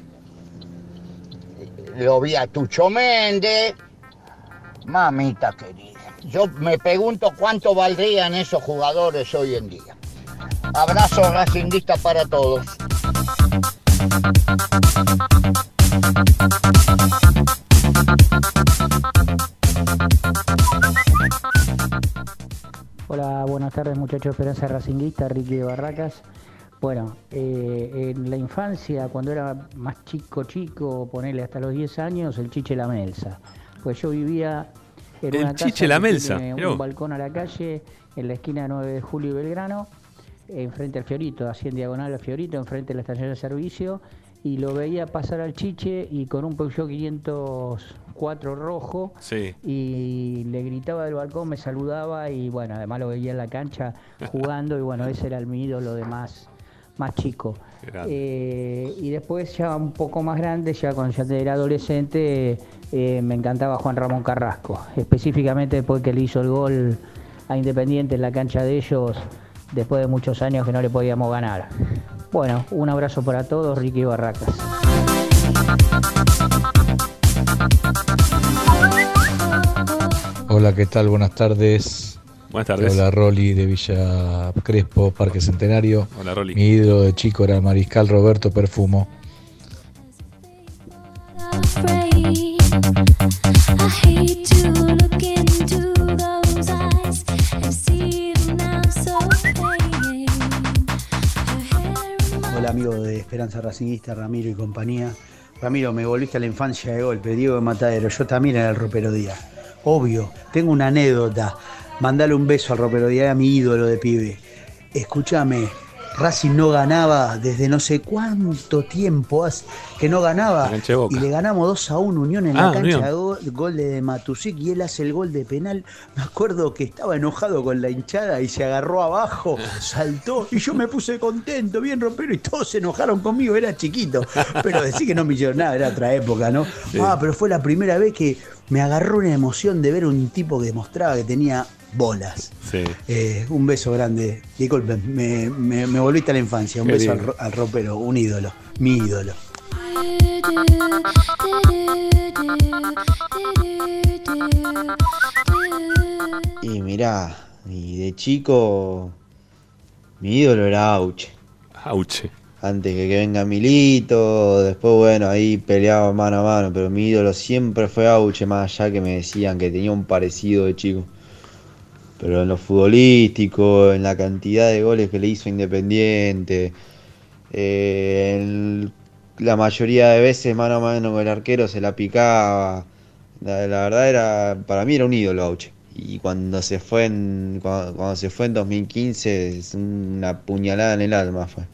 Lo vi a Tucho Méndez, mamita querida. Yo me pregunto cuánto valdrían esos jugadores hoy en día. Abrazo racinguista para todos. Hola, buenas tardes muchachos de Esperanza Racinguista, Ricky de Barracas. Bueno, eh, en la infancia, cuando era más chico, chico, ponerle hasta los 10 años, el Chiche La Melsa. Pues yo vivía en El una casa Chiche La que Melsa, tiene un balcón a la calle, en la esquina 9 de Julio y Belgrano, enfrente al Fiorito, así en diagonal al Fiorito, enfrente de la estación de servicio, y lo veía pasar al Chiche y con un Peugeot 504 rojo, Sí. y le gritaba del balcón, me saludaba y bueno, además lo veía en la cancha jugando y bueno, ese era el mi ídolo de más, más chico. Eh, y después ya un poco más grande, ya cuando ya era adolescente, eh, me encantaba Juan Ramón Carrasco, específicamente después que le hizo el gol a Independiente en la cancha de ellos, después de muchos años que no le podíamos ganar. Bueno, un abrazo para todos, Ricky Barracas. Hola, ¿qué tal? Buenas tardes. Buenas tardes. Hola, Roli de Villa Crespo, Parque Centenario. Hola, Roli. Mi ídolo de chico era el mariscal Roberto Perfumo. Hola amigo de Esperanza Racingista, Ramiro y compañía. Ramiro, me volviste a la infancia de golpe, Diego de Matadero, yo también era el ropero Díaz. Obvio, tengo una anécdota. Mandale un beso al ropero Díaz, era mi ídolo de pibe. Escúchame, Racing no ganaba desde no sé cuánto tiempo que no ganaba. Cancha. Y le ganamos 2 a 1 Unión en Ah, la cancha, Unión. gol, gol de Matusik y él hace el gol de penal. Me acuerdo que estaba enojado con la hinchada y se agarró abajo, saltó y yo me puse contento, bien rompero y todos se enojaron conmigo, era chiquito. Pero decir que no me hicieron nada, era otra época, ¿no? Sí. Ah, pero fue la primera vez que me agarró una emoción de ver un tipo que demostraba que tenía bolas. Sí. Eh, un beso grande. Disculpen, me, me- me volviste a la infancia. Un Qué beso al, al ropero, un ídolo, mi ídolo. Y mirá, y de chico mi ídolo era Auche. Auche. Antes que, que venga Milito, después bueno, ahí peleaba mano a mano, pero mi ídolo siempre fue Auche, más allá que me decían que tenía un parecido de chico. Pero en lo futbolístico, en la cantidad de goles que le hizo Independiente, eh, la mayoría de veces mano a mano con el arquero se la picaba. La, verdad era, para mí era un ídolo Auche. Y cuando se fue en, cuando, cuando se fue en 2015, es una puñalada en el alma fue.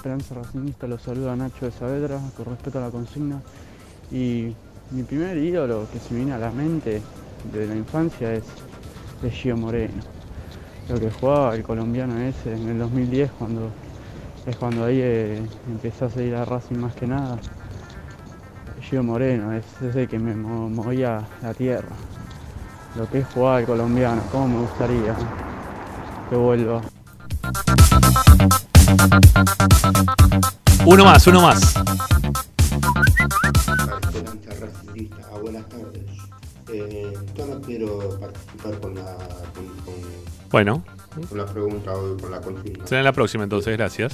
Esperanza Racingista, los saluda Nacho de Saavedra, con respeto a la consigna. Y mi primer ídolo que se viene a la mente de la infancia es, es Gio Moreno. Lo que jugaba el colombiano ese en el 2010 cuando es cuando ahí eh, a seguir a Racing más que nada. Gio Moreno es, es el que me mo- movía la tierra. Lo que es jugar el colombiano, cómo me gustaría que vuelva. Uno más, uno más. Esperanza Racingista, ah, buenas tardes. Eh, yo no quiero participar con la, con, con- Bueno, con la pregunta o con la consigna. será en la próxima entonces, gracias.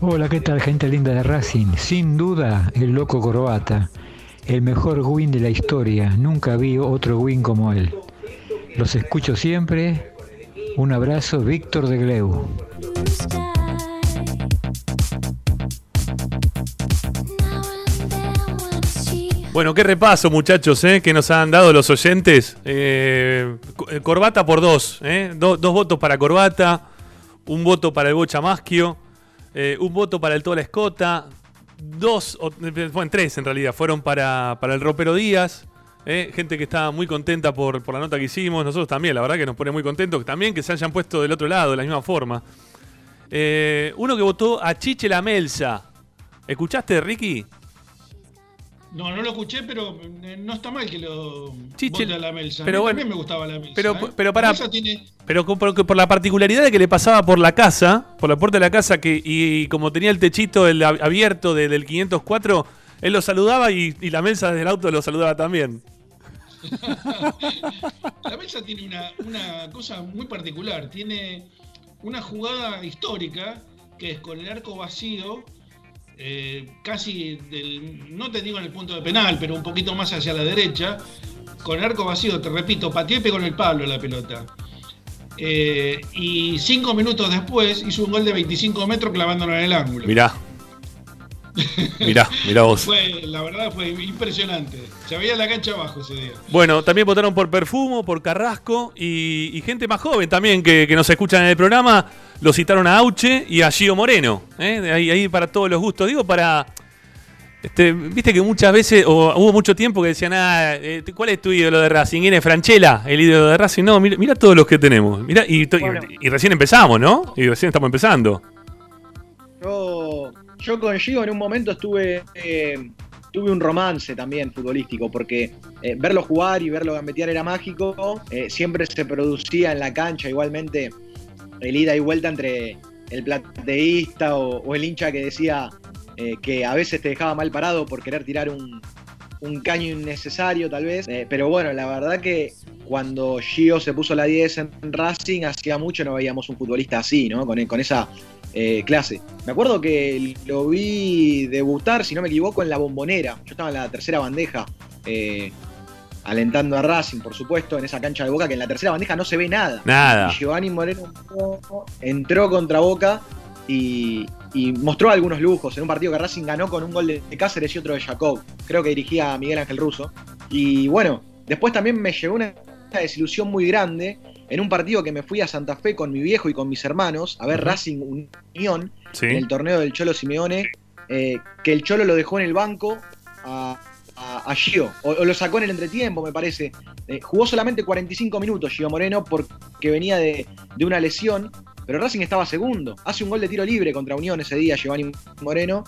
Hola, ¿qué tal gente linda de Racing? Sin duda, el loco Corbata, el mejor win de la historia. Nunca vi otro win como él. Los escucho siempre. Un abrazo, Víctor de Gleu. Bueno, qué repaso, muchachos, ¿eh? que nos han dado los oyentes. Eh, co- corbata por dos, ¿eh? Do- dos votos para Corbata, un voto para el Bocha Maschio, eh, un voto para el Tola Escota, dos, eh, bueno, tres en realidad, fueron para, para el Ropero Díaz. ¿eh? Gente que está muy contenta por, por la nota que hicimos, nosotros también, la verdad que nos pone muy contentos, también que se hayan puesto del otro lado, de la misma forma. Eh, uno que votó a Chiche la Melsa. ¿Escuchaste, Ricky? No, no lo escuché, pero eh, no está mal que lo Chiche- vote a la Melsa. pero a mí bueno, también me gustaba la Melsa. pero- ¿eh? pero. Melsa tiene, Pero por, por la particularidad de que le pasaba por la casa, por la puerta de la casa, que y, como tenía el techito el abierto de- del 504, él lo saludaba y, y la mesa desde el auto lo saludaba también. la Melsa tiene una, una cosa muy particular. Tiene una jugada histórica que es con el arco vacío, eh, casi del, no te digo en el punto de penal, pero un poquito más hacia la derecha. Con arco vacío, te repito, pateó y en el palo la pelota. Eh, y cinco minutos después hizo un gol de 25 metros clavándolo en el ángulo. Mirá. Mirá, mirá vos. Fue, la verdad fue impresionante. Se veía la cancha abajo ese día. Bueno, también votaron por Perfumo, por Carrasco y, y gente más joven también que, que nos escuchan en el programa. Lo citaron a Auche y a Gio Moreno. ¿eh? De Ahí, ahí para todos los gustos. Digo, para. Este, Viste que muchas veces, o hubo mucho tiempo que decían, ah, eh, ¿cuál es tu ídolo de Racing? ¿Quién es Franchella, el ídolo de Racing? No, mira, mira todos los que tenemos. Mira, y- y recién empezamos, ¿no? Y recién estamos empezando. Yo yo con Gio en un momento estuve. eh, tuve un romance también futbolístico, porque eh, verlo jugar y verlo gambetear era mágico. eh, siempre se producía en la cancha igualmente el ida y vuelta entre el plateísta o, el hincha que decía que a veces te dejaba mal parado por querer tirar un, un caño innecesario tal vez. Pero bueno, la verdad que cuando Gio se puso la 10 en Racing, hacía mucho no veíamos un futbolista así, ¿no? Con, con esa eh, clase. Me acuerdo que lo vi debutar, si no me equivoco, en la bombonera. Yo estaba en la tercera bandeja. eh, alentando a Racing, por supuesto, en esa cancha de Boca, que en la tercera bandeja no se ve nada. Nada. Y Giovanni Moreno entró contra Boca y, y mostró algunos lujos en un partido que Racing ganó con un gol de Cáceres y otro de Jacob. Creo que dirigía a Miguel Ángel Russo. Y bueno, después también me llegó una desilusión muy grande en un partido que me fui a Santa Fe con mi viejo y con mis hermanos a ver. Racing Unión Sí. en el torneo del Cholo Simeone, eh, que el Cholo lo dejó en el banco a, a, a Gio, o, o lo sacó en el entretiempo, me parece. Eh, jugó solamente 45 minutos Gio Moreno porque venía de, de una lesión, pero Racing estaba segundo. Hace un gol de tiro libre contra Unión ese día, Giovanni Moreno.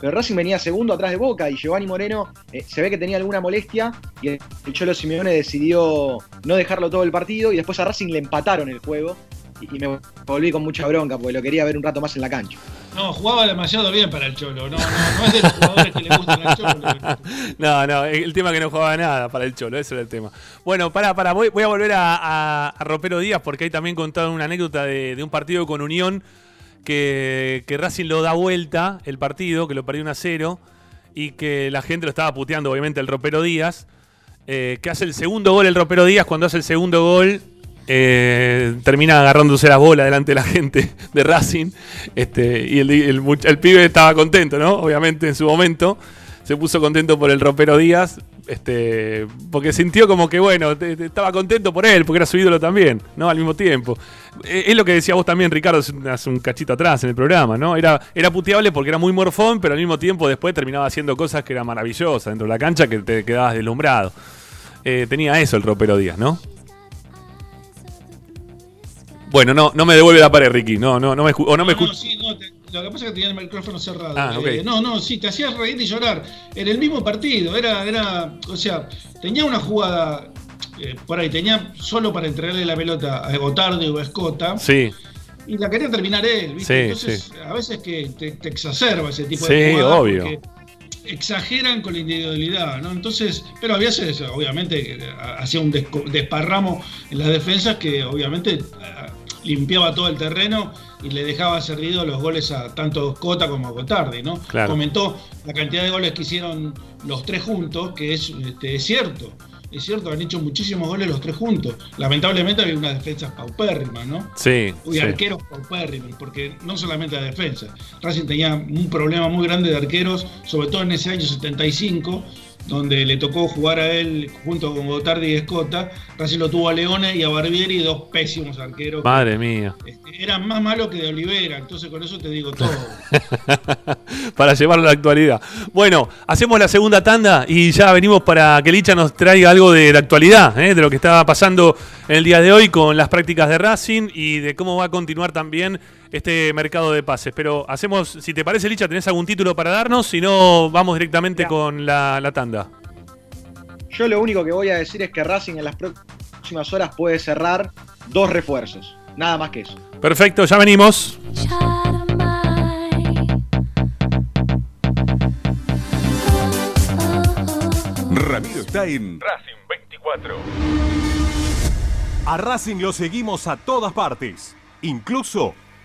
Pero Racing venía segundo atrás de Boca y Giovanni Moreno eh, se ve que tenía alguna molestia y el, el Cholo Simeone decidió no dejarlo todo el partido y después a Racing le empataron el juego y, y me volví con mucha bronca porque lo quería ver un rato más en la cancha. No, jugaba demasiado bien para el Cholo. No, no, no es de los jugadores que le gustan al Cholo. No, no, el tema que no jugaba nada para el Cholo, ese era el tema. Bueno, pará, pará, voy, voy a volver a, a- a Ropero Díaz porque ahí también contaron una anécdota de, de un partido con Unión que, que Racing lo da vuelta el partido, que lo perdió 1 a 0 y que la gente lo estaba puteando, obviamente, el Ropero Díaz, eh, que hace el segundo gol el Ropero Díaz, cuando hace el segundo gol eh, termina agarrándose la bola delante de la gente de Racing. Este, y el, el el pibe estaba contento, ¿no? Obviamente en su momento se puso contento por el Ropero Díaz, este, porque sintió como que, bueno, te- te- estaba contento por él, porque era su ídolo también, ¿no? Al mismo tiempo. Eh, Es lo que decía vos también, Ricardo, hace un- cachito atrás en el programa, ¿no? Era, era puteable porque era muy morfón, pero al mismo tiempo después terminaba haciendo cosas que eran maravillosas dentro de la cancha que te quedabas deslumbrado. Eh, tenía eso el Ropero Díaz, ¿no? Bueno, no, no me devuelve la pared, Ricky. No, no, no me o no me No, no, escucha. sí, no, te- lo que pasa es que tenía el micrófono cerrado. Ah, ok. Eh, no, no, sí, te hacías reír y llorar. En el mismo partido, era, era, o sea, tenía una jugada eh, por ahí, tenía solo para entregarle la pelota a Gotardi o a Escota. Sí, Y la quería terminar él, ¿viste? Sí, Entonces, a veces que te, te exacerba ese tipo Sí, de jugadas. obvio. porque Exageran con la individualidad, ¿no? Entonces, pero a veces, obviamente, hacía un desparramo en las defensas que, obviamente, limpiaba todo el terreno y le dejaba servido los goles a tanto Cota como a Gotardi, ¿no? Claro. Comentó la cantidad de goles que hicieron los tres juntos, que es, este, es cierto. Es cierto, han hecho muchísimos goles los tres juntos. Lamentablemente había unas defensas paupérrimas, ¿no? sí. y sí. arqueros paupérrimos, porque no solamente la defensa. Racing tenía un problema muy grande de arqueros, sobre todo en ese año 75, donde le tocó jugar a él junto con Gotardi y Escota. Racing lo tuvo a Leone y a Barbieri, dos pésimos arqueros. Madre mía. Eran más malos que de Olivera, entonces con eso te digo todo. para llevarlo a la actualidad. Bueno, hacemos la segunda tanda y ya venimos para que Licha nos traiga algo de la actualidad, ¿eh? de lo que estaba pasando en el día de hoy con las prácticas de Racing y de cómo va a continuar también este mercado de pases. Pero hacemos, si te parece, Licha, ¿tenés algún título para darnos? Si no, vamos directamente con la, la tanda. Yo lo único que voy a decir es que Racing en las próximas horas puede cerrar dos refuerzos. Nada más que eso. Perfecto, ya venimos. Ramiro está en Racing 24. A Racing lo seguimos a todas partes, incluso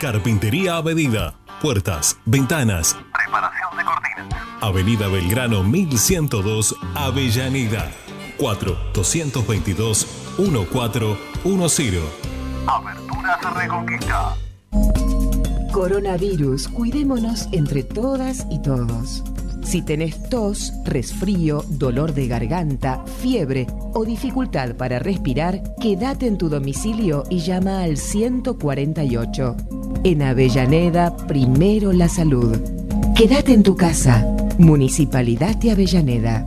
Carpintería a medida. Puertas, ventanas. Preparación de cortinas. Avenida Belgrano 1102, Avellaneda. 4 222 1410. Aberturas Reconquista. Coronavirus, cuidémonos entre todas y todos. Si tenés tos, resfrío, dolor de garganta, fiebre o dificultad para respirar, quédate en tu domicilio y llama al 148. En Avellaneda, primero la salud. Quédate en tu casa. Municipalidad de Avellaneda.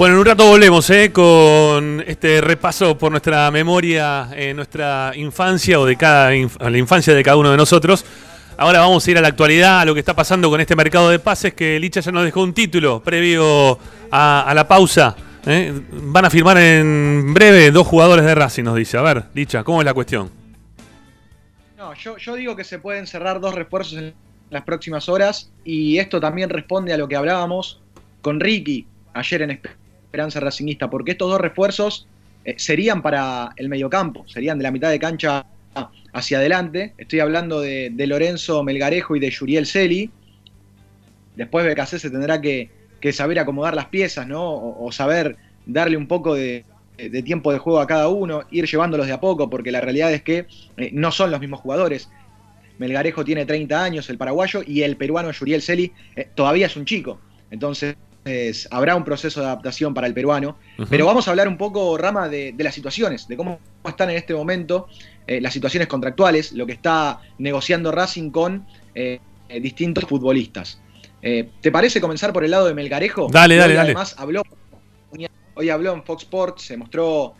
Bueno, en un rato volvemos ¿eh? con este repaso por nuestra memoria, en nuestra infancia o de cada la infancia de cada uno de nosotros. Ahora vamos a ir a la actualidad, a lo que está pasando con este mercado de pases, que Licha ya nos dejó un título previo a, la pausa. ¿eh? Van a firmar en breve dos jugadores de Racing, nos dice. A ver, Licha, ¿cómo es la cuestión? No, yo, yo digo que se pueden cerrar dos refuerzos en las próximas horas y esto también responde a lo que hablábamos con Ricky ayer en Esperanza Racingista, porque estos dos refuerzos eh, serían para el mediocampo, serían de la mitad de cancha hacia adelante. Estoy hablando de, Lorenzo Melgarejo y de Yuriel Celi. Después BKC se tendrá que, saber acomodar las piezas, ¿no? O, saber darle un poco de, de tiempo de juego a cada uno, ir llevándolos de a poco, porque la realidad es que eh, no son los mismos jugadores. Melgarejo tiene 30 años, el paraguayo, y el peruano Yuriel Celi eh, todavía es un chico. Entonces, habrá un proceso de adaptación para el peruano. Pero vamos a hablar un poco, Rama, de, de las situaciones, de cómo están en este momento eh, las situaciones contractuales, lo que está negociando Racing con eh, distintos futbolistas. Eh, ¿Te parece comenzar por el lado de Melgarejo? Dale, dale, dale. Además, habló, hoy habló en Fox Sports, se mostró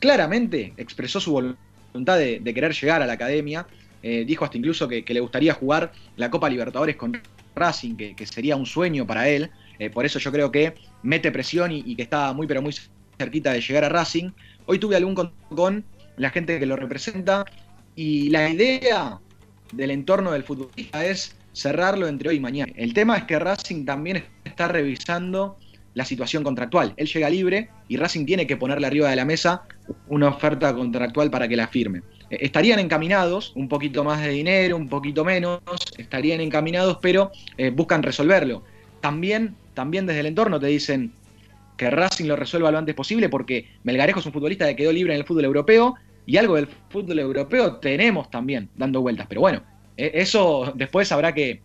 claramente expresó su voluntad de, de querer llegar a la academia. Dijo hasta incluso que, que le gustaría jugar la Copa Libertadores con Racing, que, que sería un sueño para él. Eh, por eso yo creo que mete presión y, que está muy pero muy cerquita de llegar a Racing. Hoy tuve algún contacto con la gente que lo representa y la idea del entorno del futbolista es cerrarlo entre hoy y mañana. El tema es que Racing también está revisando la situación contractual. Él llega libre y Racing tiene que ponerle arriba de la mesa una oferta contractual para que la firme. Eh, Estarían encaminados, un poquito más de dinero, un poquito menos, estarían encaminados, pero eh, buscan resolverlo. También, también desde el entorno te dicen que Racing lo resuelva lo antes posible porque Melgarejo es un futbolista que quedó libre en el fútbol europeo y algo del fútbol europeo tenemos también dando vueltas. Pero bueno, eh, eso después habrá que,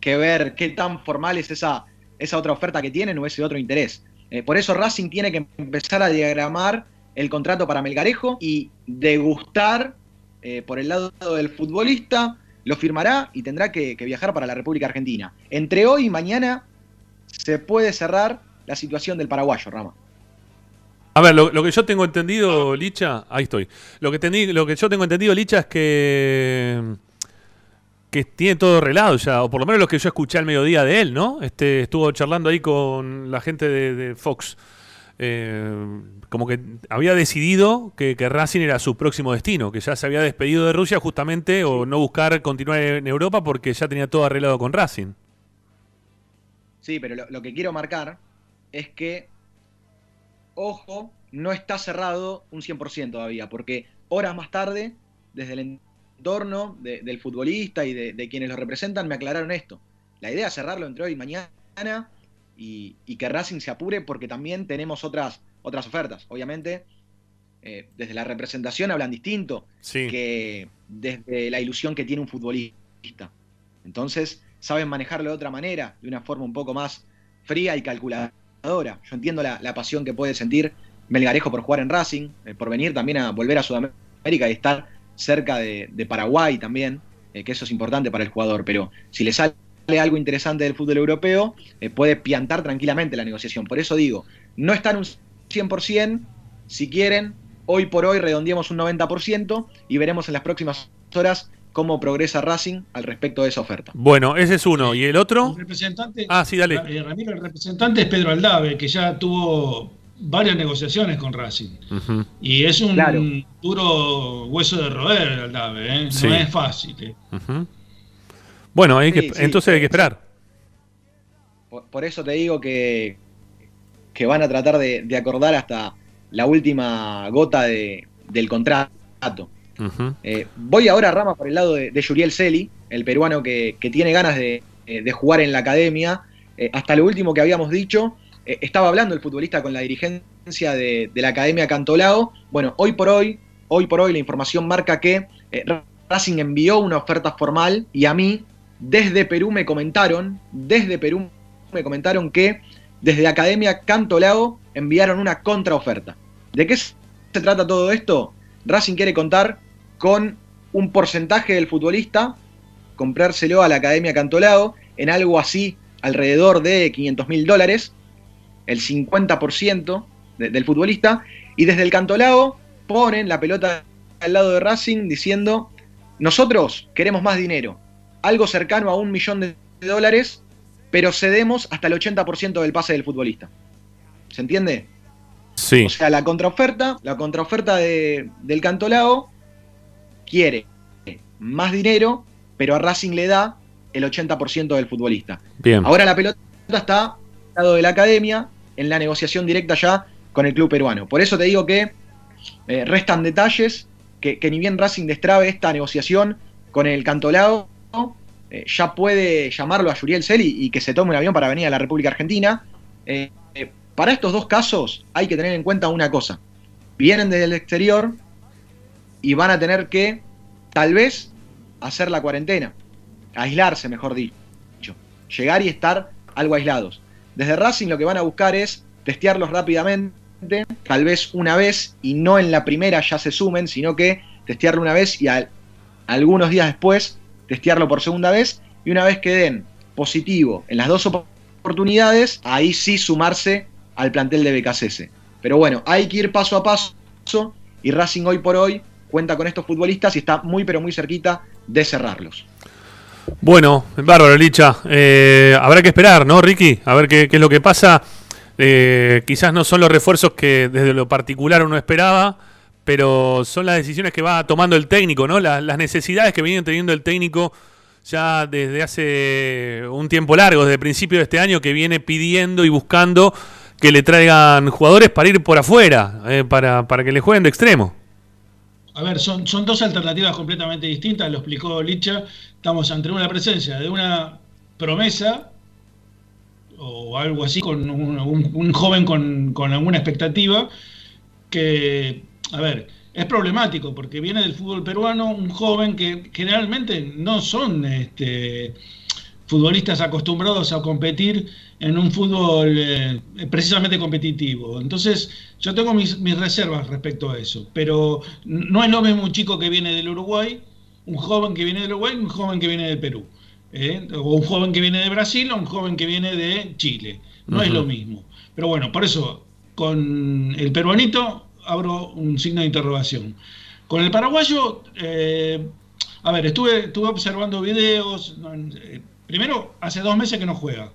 que ver qué tan formal es esa, esa otra oferta que tienen o ese otro interés. Eh, por eso Racing tiene que empezar a diagramar el contrato para Melgarejo y degustar eh, por el lado del futbolista, lo firmará y tendrá que, viajar para la República Argentina. Entre hoy y mañana se puede cerrar la situación del paraguayo, Rama. A ver, lo, lo que yo tengo entendido, Licha, ahí estoy. Lo que, tení- lo que yo tengo entendido, Licha, es que que tiene todo arreglado ya, o por lo menos lo que yo escuché al mediodía de él, ¿no? Este, estuvo charlando ahí con la gente de, de Fox. Eh, como que había decidido que, que Racing era su próximo destino, que ya se había despedido de Rusia justamente o no buscar continuar en Europa porque ya tenía todo arreglado con Racing. Sí, pero lo, lo que quiero marcar es que, ojo, no está cerrado un 100% todavía, porque horas más tarde, desde el entorno de- del futbolista y de, de quienes lo representan, me aclararon esto. La idea es cerrarlo entre hoy y mañana y, y que Racing se apure porque también tenemos otras, otras ofertas. Obviamente, eh, desde la representación hablan distinto Sí. que desde la ilusión que tiene un futbolista. Entonces, saben manejarlo de otra manera, de una forma un poco más fría y calculadora. Yo entiendo la, la pasión que puede sentir Melgarejo por jugar en Racing, eh, por venir también a volver a Sudamérica y estar cerca de, de Paraguay también, eh, que eso es importante para el jugador. Pero si le sale algo interesante del fútbol europeo, eh, puede piantar tranquilamente la negociación. Por eso digo, no están un 100%, si quieren, hoy por hoy redondeamos un 90% y veremos en las próximas horas cómo progresa Racing al respecto de esa oferta. Bueno, ese es uno. ¿Y el otro? El representante, Ah, sí, dale. eh, Ramiro, el representante es Pedro Aldave, que ya tuvo varias negociaciones con Racing. Y es un Claro. duro hueso de roer, Aldave, ¿eh? Sí. no es fácil. ¿eh? Bueno, hay que, sí. entonces hay que esperar. Por, por eso te digo que, que van a tratar de, de acordar hasta la última gota de- del contrato. Eh, voy ahora, Rama, por el lado de, de Yuriel Celi, el peruano que, que tiene ganas de, eh, de jugar en la academia. Eh, hasta lo último que habíamos dicho, eh, estaba hablando el futbolista con la dirigencia de, la Academia Cantolao. Bueno, hoy por hoy, hoy por hoy la información marca que eh, Racing envió una oferta formal y a mí, desde Perú me comentaron, desde Perú me comentaron que desde Academia Cantolao enviaron una contraoferta. ¿De qué se trata todo esto? Racing quiere contar con un porcentaje del futbolista, comprárselo a la Academia Cantolao en algo así alrededor de 500 mil dólares, el 50% de- del futbolista, y desde el Cantolao ponen la pelota al lado de Racing diciendo, nosotros queremos más dinero, algo cercano a un millón de dólares, pero cedemos hasta el 80% del pase del futbolista. ¿Se entiende? Sí. O sea, la contraoferta, la contraoferta de- del Cantolao quiere más dinero, pero a Racing le da el 80% del futbolista. Bien. Ahora la pelota está al lado de la academia en la negociación directa ya con el club peruano. Por eso te digo que eh, restan detalles, que, ni bien Racing destrabe esta negociación con el Cantolao, eh, ya puede llamarlo a Yuriel Celi y que se tome un avión para venir a la República Argentina. Eh, para estos dos casos hay que tener en cuenta una cosa. Vienen desde el exterior y van a tener que, tal vez, hacer la cuarentena. Aislarse, mejor dicho. Llegar y estar algo aislados. Desde Racing lo que van a buscar es testearlos rápidamente, tal vez una vez y no en la primera ya se sumen, sino que testearlo una vez y al- algunos días después testearlo por segunda vez y una vez que den positivo en las dos op- oportunidades, ahí sí sumarse al plantel de BKCS. Pero bueno, hay que ir paso a paso y Racing hoy por hoy cuenta con estos futbolistas y está muy pero muy cerquita de cerrarlos. Bueno, bárbaro, Licha. Eh, habrá que esperar, ¿no, Ricky? A ver qué, es lo que pasa. Eh, quizás no son los refuerzos que desde lo particular uno esperaba, pero son las decisiones que va tomando el técnico, ¿no? Las, las necesidades que viene teniendo el técnico ya desde hace un tiempo largo, desde el principio de este año, que viene pidiendo y buscando que le traigan jugadores para ir por afuera, eh, para, para que le jueguen de extremo. A ver, son, son dos alternativas completamente distintas, lo explicó Licha. Estamos ante una presencia de una promesa o algo así, con un, joven con, con alguna expectativa, que, a ver, es problemático porque viene del fútbol peruano un joven que generalmente no son este, futbolistas acostumbrados a competir en un fútbol eh, precisamente competitivo. Entonces, yo tengo mis, mis reservas respecto a eso, pero no es lo mismo un chico que viene del Uruguay, un joven que viene del Uruguay, un joven que viene del Perú, ¿eh? o un joven que viene de Brasil, o un joven que viene de Chile. No es lo mismo. Pero bueno, por eso, con el peruanito abro un signo de interrogación. Con el paraguayo, eh, a ver, estuve, estuve observando videos. Primero, hace dos meses que no juega.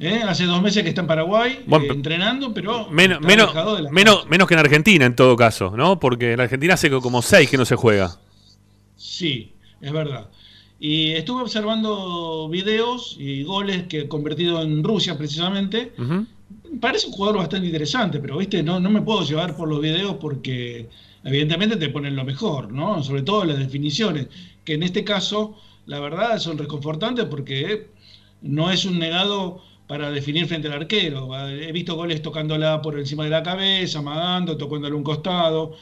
¿eh? Hace dos meses que está en Paraguay Bueno, eh, entrenando, pero Menos, menos, menos, menos que en Argentina, en todo caso, ¿no? Porque en Argentina hace como seis que no se juega. Sí, es verdad. Y estuve observando videos y goles que he convertido en Rusia precisamente. Parece un jugador bastante interesante, pero viste, no, no me puedo llevar por los videos porque evidentemente te ponen lo mejor, ¿no? Sobre todo las definiciones, que en este caso, la verdad, son reconfortantes porque no es un negado para definir frente al arquero. He visto goles tocándola por encima de la cabeza, amagando, tocándole un costado.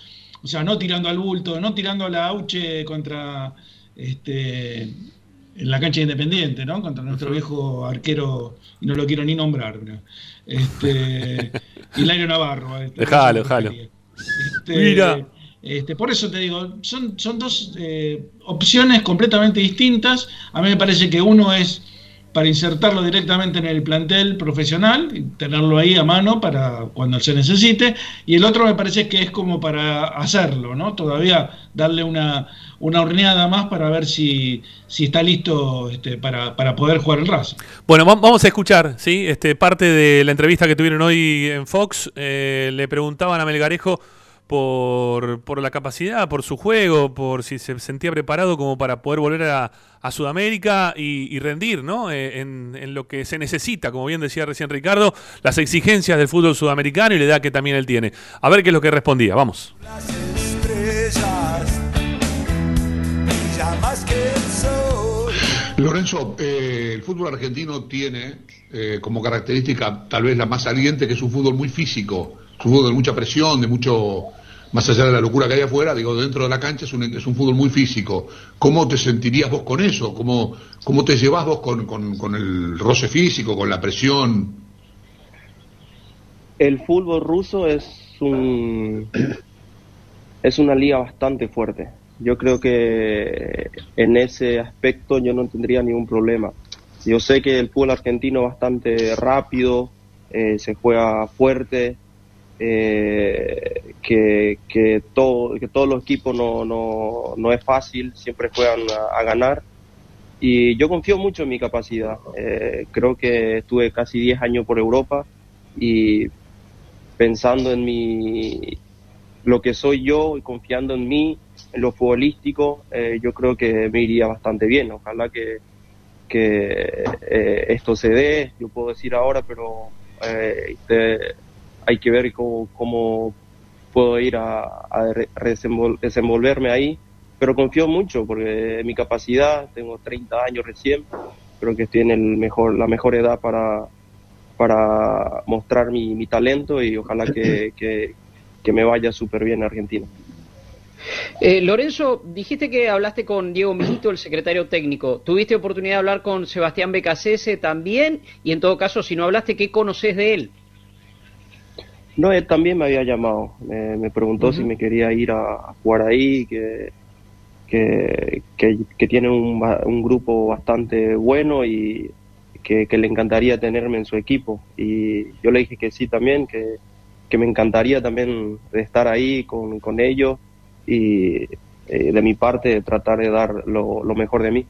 O sea, no tirando al bulto, no tirando a la auche contra este en la cancha de Independiente, ¿no? Contra nuestro viejo arquero, y no lo quiero ni nombrar, ¿no? este Hilario Navarro. este, Dejalo, dejalo. Este, Mira. Este, por eso te digo, son, son dos eh, opciones completamente distintas. A mí me parece que uno es para insertarlo directamente en el plantel profesional y tenerlo ahí a mano para cuando se necesite. Y el otro me parece que es como para hacerlo, ¿no? Todavía darle una, una horneada más para ver si, si está listo este, para, para poder jugar el Racing. Bueno, va- vamos a escuchar, ¿sí? Este, parte de la entrevista que tuvieron hoy en Fox. eh, le preguntaban a Melgarejo por, por la capacidad, por su juego, por si se sentía preparado como para poder volver a, a Sudamérica y, y rendir, ¿no? Eh, en, en lo que se necesita, como bien decía recién Ricardo, las exigencias del fútbol sudamericano y la edad que también él tiene. A ver qué es lo que respondía, vamos. estrellas brilla más que el sol. Lorenzo, eh, el fútbol argentino tiene eh, como característica tal vez la más saliente que es un fútbol muy físico, es un de mucha presión, de mucho, más allá de la locura que hay afuera, digo, dentro de la cancha es un, es un fútbol muy físico. ¿Cómo te sentirías vos con eso? ¿Cómo, cómo te llevas vos con, con- con el roce físico, con la presión? El fútbol ruso es un es una liga bastante fuerte. Yo creo que en ese aspecto yo no tendría ningún problema. Yo sé que el fútbol argentino es bastante rápido, eh, se juega fuerte, eh, que, que, todo, que todos los equipos no, no, no es fácil, siempre juegan a, ganar. Y yo confío mucho en mi capacidad. Eh, creo que estuve casi 10 años por Europa y pensando en mi lo que soy yo y confiando en mí, en lo futbolístico, eh, yo creo que me iría bastante bien. Ojalá que, que eh, esto se dé, yo puedo decir ahora, pero eh, hay que ver cómo, cómo puedo ir a, a desenvol- desenvolverme ahí. Pero confío mucho porque mi capacidad, tengo 30 años recién, creo que estoy en el mejor, la mejor edad para, para mostrar mi, mi talento y ojalá que, que, que me vaya súper bien en Argentina. Eh, Lorenzo, dijiste que hablaste con Diego Milito, el secretario técnico. ¿Tuviste oportunidad de hablar con Sebastián Becasese también? Y en todo caso, si no hablaste, ¿qué conoces de él? No, él también me había llamado, me, me preguntó si me quería ir a, a jugar ahí, que, que, que, que tiene un, un grupo bastante bueno y que, que le encantaría tenerme en su equipo. Y yo le dije que sí también, que, que me encantaría también de estar ahí con, con ellos y eh, de mi parte tratar de dar lo, lo mejor de mí.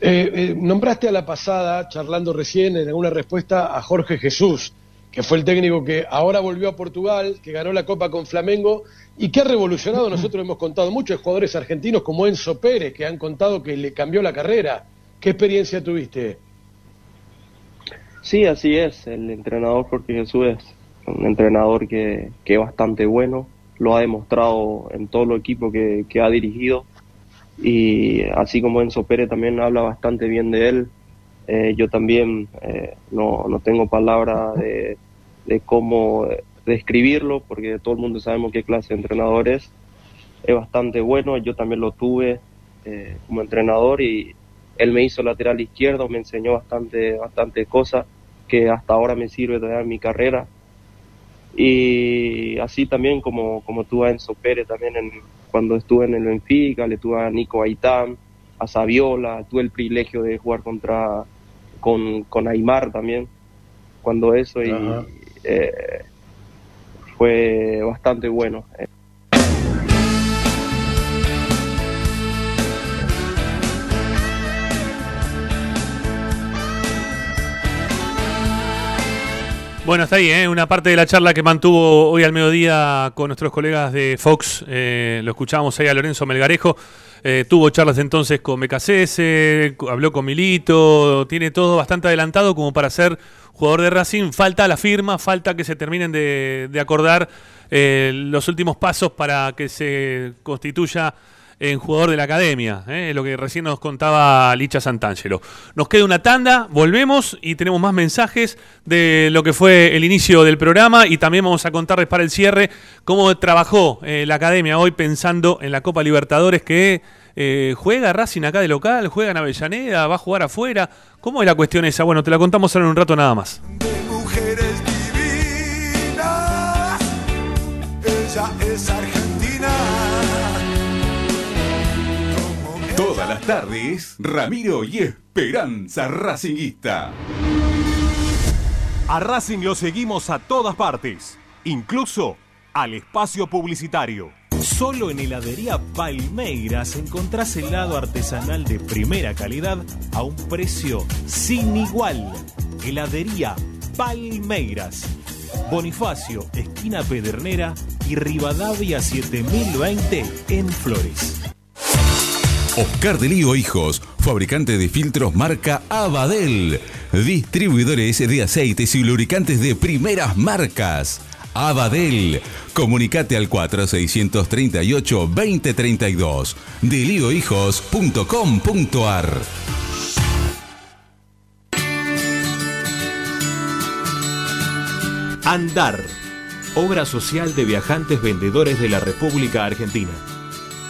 Eh, eh, nombraste a la pasada, charlando recién en alguna respuesta, a Jorge Jesús, que fue el técnico que ahora volvió a Portugal, que ganó la Copa con Flamengo y que ha revolucionado, nosotros hemos contado muchos jugadores argentinos como Enzo Pérez, que han contado que le cambió la carrera. ¿Qué experiencia tuviste? Sí, así es. El entrenador Jorge Jesús es un entrenador que, que es bastante bueno, lo ha demostrado en todo el equipo que, que ha dirigido y así como Enzo Pérez también habla bastante bien de él, eh, yo también eh, no, no tengo palabra de, de cómo describirlo porque todo el mundo sabemos qué clase de entrenador es. Es bastante bueno, yo también lo tuve eh, como entrenador y él me hizo lateral izquierdo, me enseñó bastante, bastante cosas que hasta ahora me sirve todavía en mi carrera. Y así también como, como tuve a Enzo Pérez también en, cuando estuve en el Benfica, le tuve a Nico Aitán, a Saviola, tuve el privilegio de jugar contra con, con Aymar también, cuando eso y eh, fue bastante bueno. Bueno, está ahí, ¿eh? una parte de la charla que mantuvo hoy al mediodía con nuestros colegas de Fox, eh, lo escuchábamos ahí a Lorenzo Melgarejo, eh, tuvo charlas entonces con BKCS, habló con Milito, tiene todo bastante adelantado como para ser jugador de Racing, falta la firma, falta que se terminen de, de acordar eh, los últimos pasos para que se constituya en jugador de la academia, ¿eh? lo que recién nos contaba Licha Santangelo. Nos queda una tanda, volvemos y tenemos más mensajes de lo que fue el inicio del programa y también vamos a contarles para el cierre cómo trabajó eh, la academia hoy pensando en la Copa Libertadores que eh, juega Racing acá de local, juega en Avellaneda, va a jugar afuera. ¿Cómo es la cuestión esa? Bueno, te la contamos ahora en un rato nada más. Tardes, Ramiro y Esperanza Racinguista. A Racing lo seguimos a todas partes, incluso al espacio publicitario. Solo en heladería Palmeiras encontrás helado artesanal de primera calidad a un precio sin igual. Heladería Palmeiras. Bonifacio, esquina Pedernera y Rivadavia 7020 en Flores. Oscar de Lío Hijos, fabricante de filtros marca Abadel. Distribuidores de aceites y lubricantes de primeras marcas. Abadel. Comunicate al 4638-2032. deliohijos.com.ar Andar. Obra social de viajantes vendedores de la República Argentina.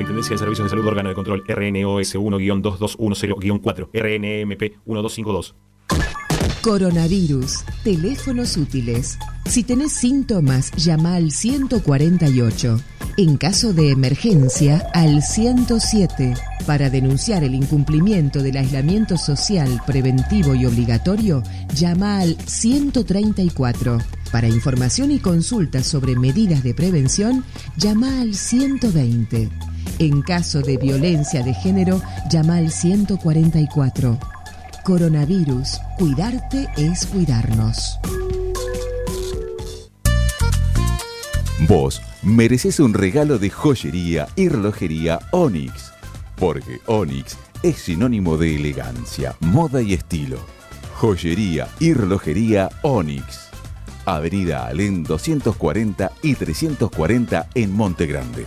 Superintendencia de Servicios de Salud Órgano de Control RNOS 1-2210-4 RNMP 1252. Coronavirus. Teléfonos útiles. Si tenés síntomas, llama al 148. En caso de emergencia, al 107. Para denunciar el incumplimiento del aislamiento social preventivo y obligatorio, llama al 134. Para información y consultas sobre medidas de prevención, llama al 120. En caso de violencia de género, llama al 144. Coronavirus. Cuidarte es cuidarnos. Vos mereces un regalo de joyería y relojería Onyx, porque Onyx es sinónimo de elegancia, moda y estilo. Joyería y relojería Onyx. Avenida Alén 240 y 340 en Monte Grande.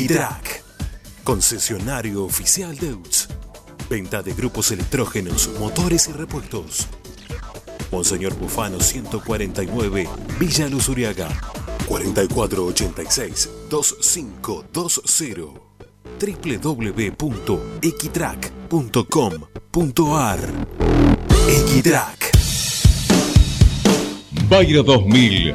Equitrack, concesionario oficial Deutz. Venta de grupos electrógenos, motores y repuestos. Monseñor Bufano 149, Villa Luz Uriaga. 4486-2520 www.equitrack.com.ar Equitrack Bayro 2000,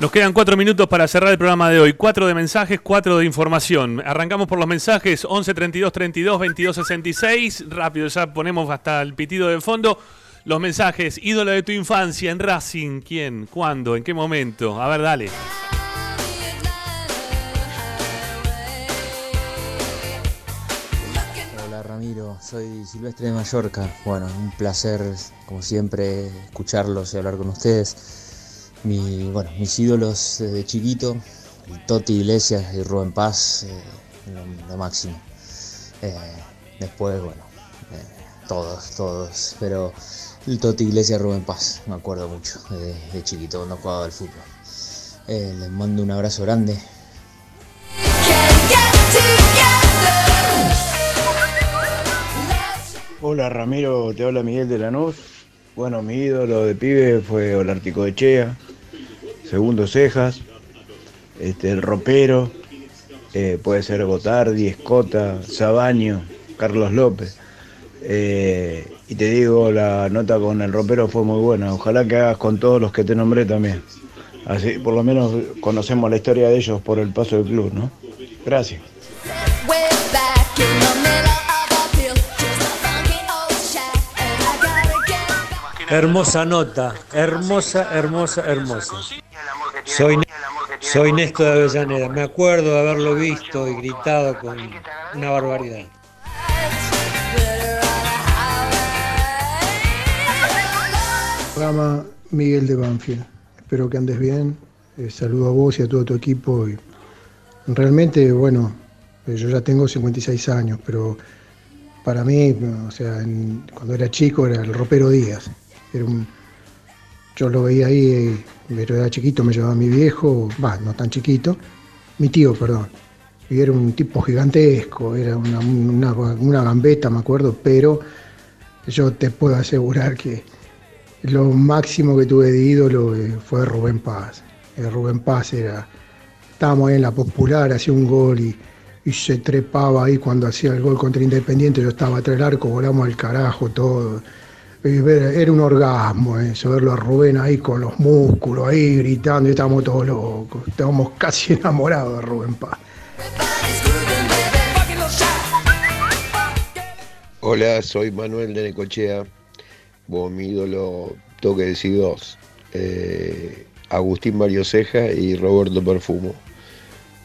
Nos quedan cuatro minutos para cerrar el programa de hoy. Cuatro de mensajes, cuatro de información. Arrancamos por los mensajes 11 32 32 22 66. Rápido, ya ponemos hasta el pitido de fondo. Los mensajes, ídolo de tu infancia en Racing. ¿Quién? ¿Cuándo? ¿En qué momento? A ver, dale. Hola Ramiro, soy Silvestre de Mallorca. Bueno, un placer, como siempre, escucharlos y hablar con ustedes. Mi, bueno, mis ídolos desde chiquito, el Toti Iglesias y Rubén Paz, eh, lo, máximo. Eh, después, bueno, eh, todos, todos, pero el Toti Iglesias y Rubén Paz, me acuerdo mucho de, de chiquito cuando jugaba al fútbol. Eh, les mando un abrazo grande. Hola Ramiro, te habla Miguel de Lanús. Bueno, mi ídolo de pibe fue Olártico de Chea, segundo Cejas, este, el ropero, eh, puede ser Gotardi, Escota, Sabaño, Carlos López. Eh, y te digo, la nota con el ropero fue muy buena. Ojalá que hagas con todos los que te nombré también. Así, por lo menos conocemos la historia de ellos por el paso del club, ¿no? Gracias. Hermosa nota, hermosa, hermosa, hermosa. Soy, soy Néstor de Avellaneda, me acuerdo de haberlo visto y gritado con una barbaridad. Programa Miguel de Banfield. Espero que andes bien. Eh, saludo a vos y a todo tu equipo. Y realmente, bueno, eh, yo ya tengo 56 años, pero para mí, o sea, en- cuando era chico era el ropero Díaz. Era un- yo lo veía ahí, eh, pero era chiquito, me llevaba mi viejo, va, no tan chiquito, mi tío, perdón. Y era un tipo gigantesco, era una, una, gambeta, me acuerdo, pero yo te puedo asegurar que lo máximo que tuve de ídolo eh, fue Rubén Paz. Eh, Rubén Paz era, estábamos ahí en la popular, hacía un gol y, y se trepaba ahí cuando hacía el gol contra Independiente, yo estaba atrás del arco, volamos al carajo, todo. Ver- Era un orgasmo eso, verlo a Rubén ahí con los músculos, ahí gritando, y estábamos todos locos, estábamos casi enamorados de Rubén Paz. Hola, soy Manuel de Necochea. Mi ídolo, tengo que decir dos. Eh, Agustín Mario Ceja y Roberto Perfumo.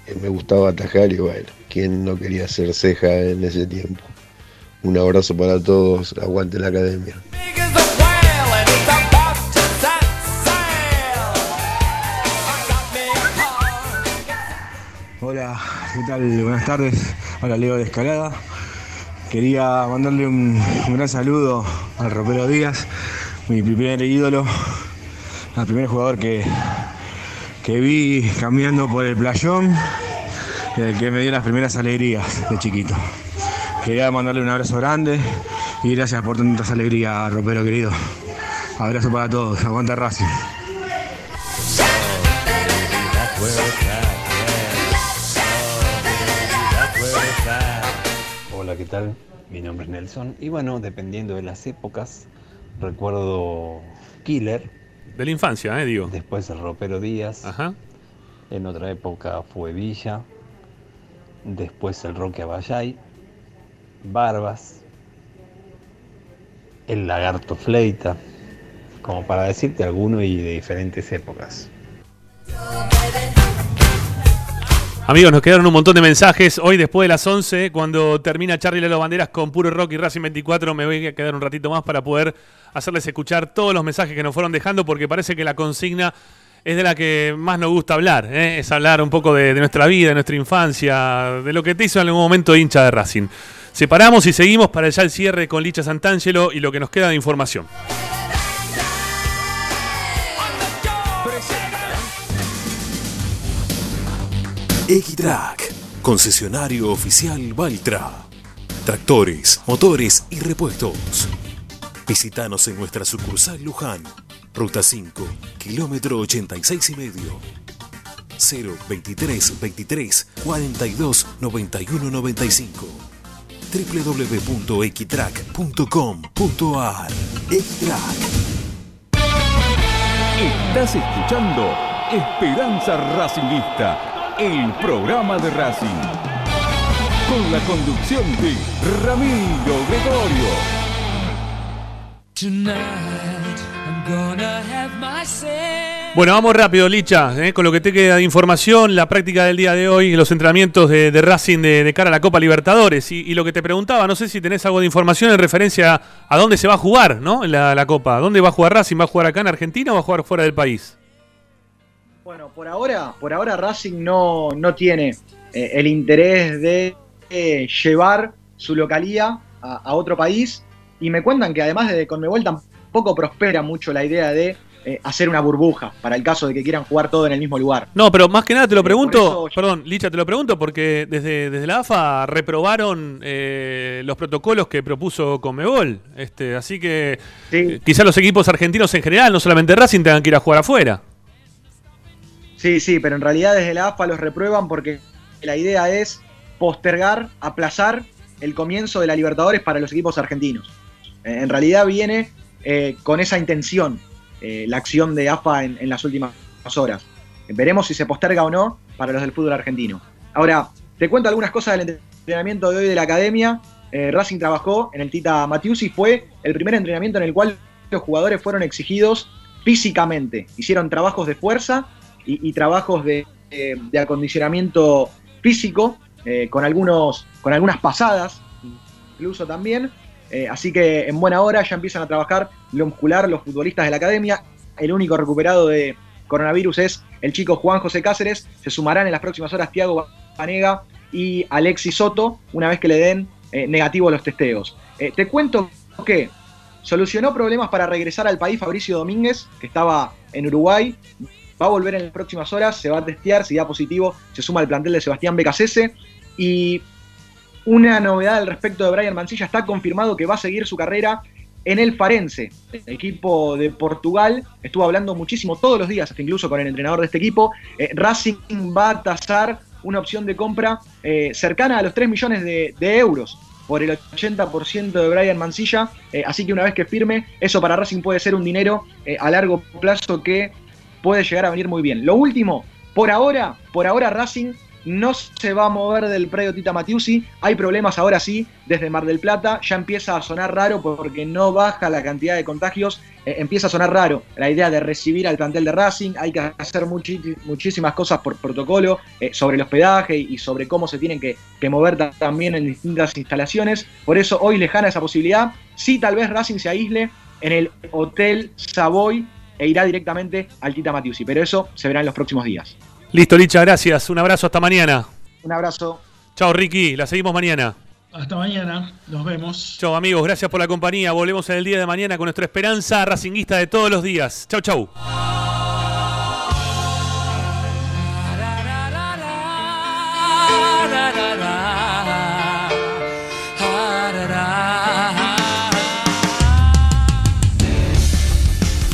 Eh, me gustaba atajar y bueno, ¿quién no quería ser ceja en ese tiempo? Un abrazo para todos, aguante la academia. ¿qué tal? Buenas tardes. Hola Leo de Escalada. Quería mandarle un, gran saludo al Ropero Díaz, mi primer ídolo, al primer jugador que, que vi caminando por el playón el que me dio las primeras alegrías de chiquito. Quería mandarle un abrazo grande y gracias por tantas alegrías, Ropero querido. Abrazo para todos, aguanta Racing. Hola, ¿qué tal? Mi nombre es Nelson. Y bueno, dependiendo de las épocas, recuerdo Killer. De la infancia, ¿eh? Digo. Después el Ropero Díaz. Ajá. En otra época fue Villa. Después el Roque Abayay. Barbas. El Lagarto Fleita. Como para decirte alguno y de diferentes épocas. Amigos, nos quedaron un montón de mensajes. Hoy, después de las 11, cuando termina Charlie Lalo Banderas con Puro Rock y Racing 24, me voy a quedar un ratito más para poder hacerles escuchar todos los mensajes que nos fueron dejando, porque parece que la consigna es de la que más nos gusta hablar. ¿eh? Es hablar un poco de, de nuestra vida, de nuestra infancia, de lo que te hizo en algún momento hincha de Racing. Separamos y seguimos para ya el cierre con Licha Santangelo y lo que nos queda de información. Equitrack, concesionario oficial Valtra. Tractores, motores y repuestos. Visítanos en nuestra sucursal Luján, ruta 5, kilómetro 86 y medio. 0 23 23 42 91 95 www.equitrack.com.ar Equitrack Estás escuchando Esperanza Racingista, el programa de Racing. Con la conducción de Ramiro Gregorio. Tonight Bueno, vamos rápido, Licha, ¿eh? con lo que te queda de información, la práctica del día de hoy, los entrenamientos de, de Racing de, de cara a la Copa Libertadores. Y, y lo que te preguntaba, no sé si tenés algo de información en referencia a dónde se va a jugar ¿no? la, la Copa. ¿Dónde va a jugar Racing? ¿Va a jugar acá en Argentina o va a jugar fuera del país? Bueno, por ahora, por ahora Racing no, no tiene eh, el interés de eh, llevar su localía a, a otro país. Y me cuentan que además de Conmebol tampoco prospera mucho la idea de eh, hacer una burbuja para el caso de que quieran jugar todo en el mismo lugar. No, pero más que nada te lo Eh, pregunto, eso- perdón, Licha, te lo pregunto porque desde, desde la AFA reprobaron eh, los protocolos que propuso Conmebol. Este, así que eh, quizás los equipos argentinos en general, no solamente Racing, tengan que ir a jugar afuera. Sí, sí, pero en realidad desde la AFA los reprueban porque la idea es postergar, aplazar el comienzo de la Libertadores para los equipos argentinos. En realidad viene eh, con esa intención eh, la acción de AFA en, las últimas horas. Veremos si se posterga o no para los del fútbol argentino. Ahora, te cuento algunas cosas del entrenamiento de hoy de la academia. Eh, Racing trabajó en el Tita Matiusi, fue el primer entrenamiento en el cual los jugadores fueron exigidos físicamente. Hicieron trabajos de fuerza y, trabajos de, de acondicionamiento físico, con, algunos, con algunas pasadas, incluso también. Eh, así que en buena hora ya empiezan a trabajar lo muscular los futbolistas de la academia. El único recuperado de coronavirus es el chico Juan José Cáceres. Se sumarán en las próximas horas Tiago Panega y Alexis Soto una vez que le den eh, negativo los testeos. Eh, te cuento que solucionó problemas para regresar al país Fabricio Domínguez, que estaba en Uruguay. Va a volver en las próximas horas, se va a testear, si da positivo, se suma al plantel de Sebastián Becasese. Y una novedad al respecto de Brian Mancilla, está confirmado que va a seguir su carrera en el Farense, el equipo de Portugal. Estuvo hablando muchísimo todos los días, hasta incluso con el entrenador de este equipo. Eh, Racing va a tasar una opción de compra eh, cercana a los 3 millones de, euros por el 80% de Brian Mancilla. Eh, así que una vez que firme, eso para Racing puede ser un dinero a largo plazo que puede llegar a venir muy bien. Lo último, por ahora, por ahora Racing no se va a mover del predio Tita Matiusi. Hay problemas ahora sí, desde Mar del Plata. Ya empieza a sonar raro porque no baja la cantidad de contagios. Eh, empieza a sonar raro la idea de recibir al plantel de Racing. Hay que hacer muchísimas cosas por protocolo eh, sobre el hospedaje y sobre cómo se tienen que, mover ta- también en distintas instalaciones. Por eso hoy lejana esa posibilidad. Sí, tal vez Racing se aísle en el Hotel Savoy e irá directamente al Tita Matiusi. Pero eso se verá en los próximos días. Listo, Licha, gracias. Un abrazo, hasta mañana. Un abrazo. Chao, Ricky. La seguimos mañana. Hasta mañana, nos vemos. Chao, amigos. Gracias por la compañía. Volvemos en el día de mañana con nuestra esperanza racinguista de todos los días. Chau, chau.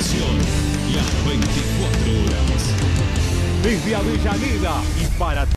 las 24 horas. Desde Avellaneda y para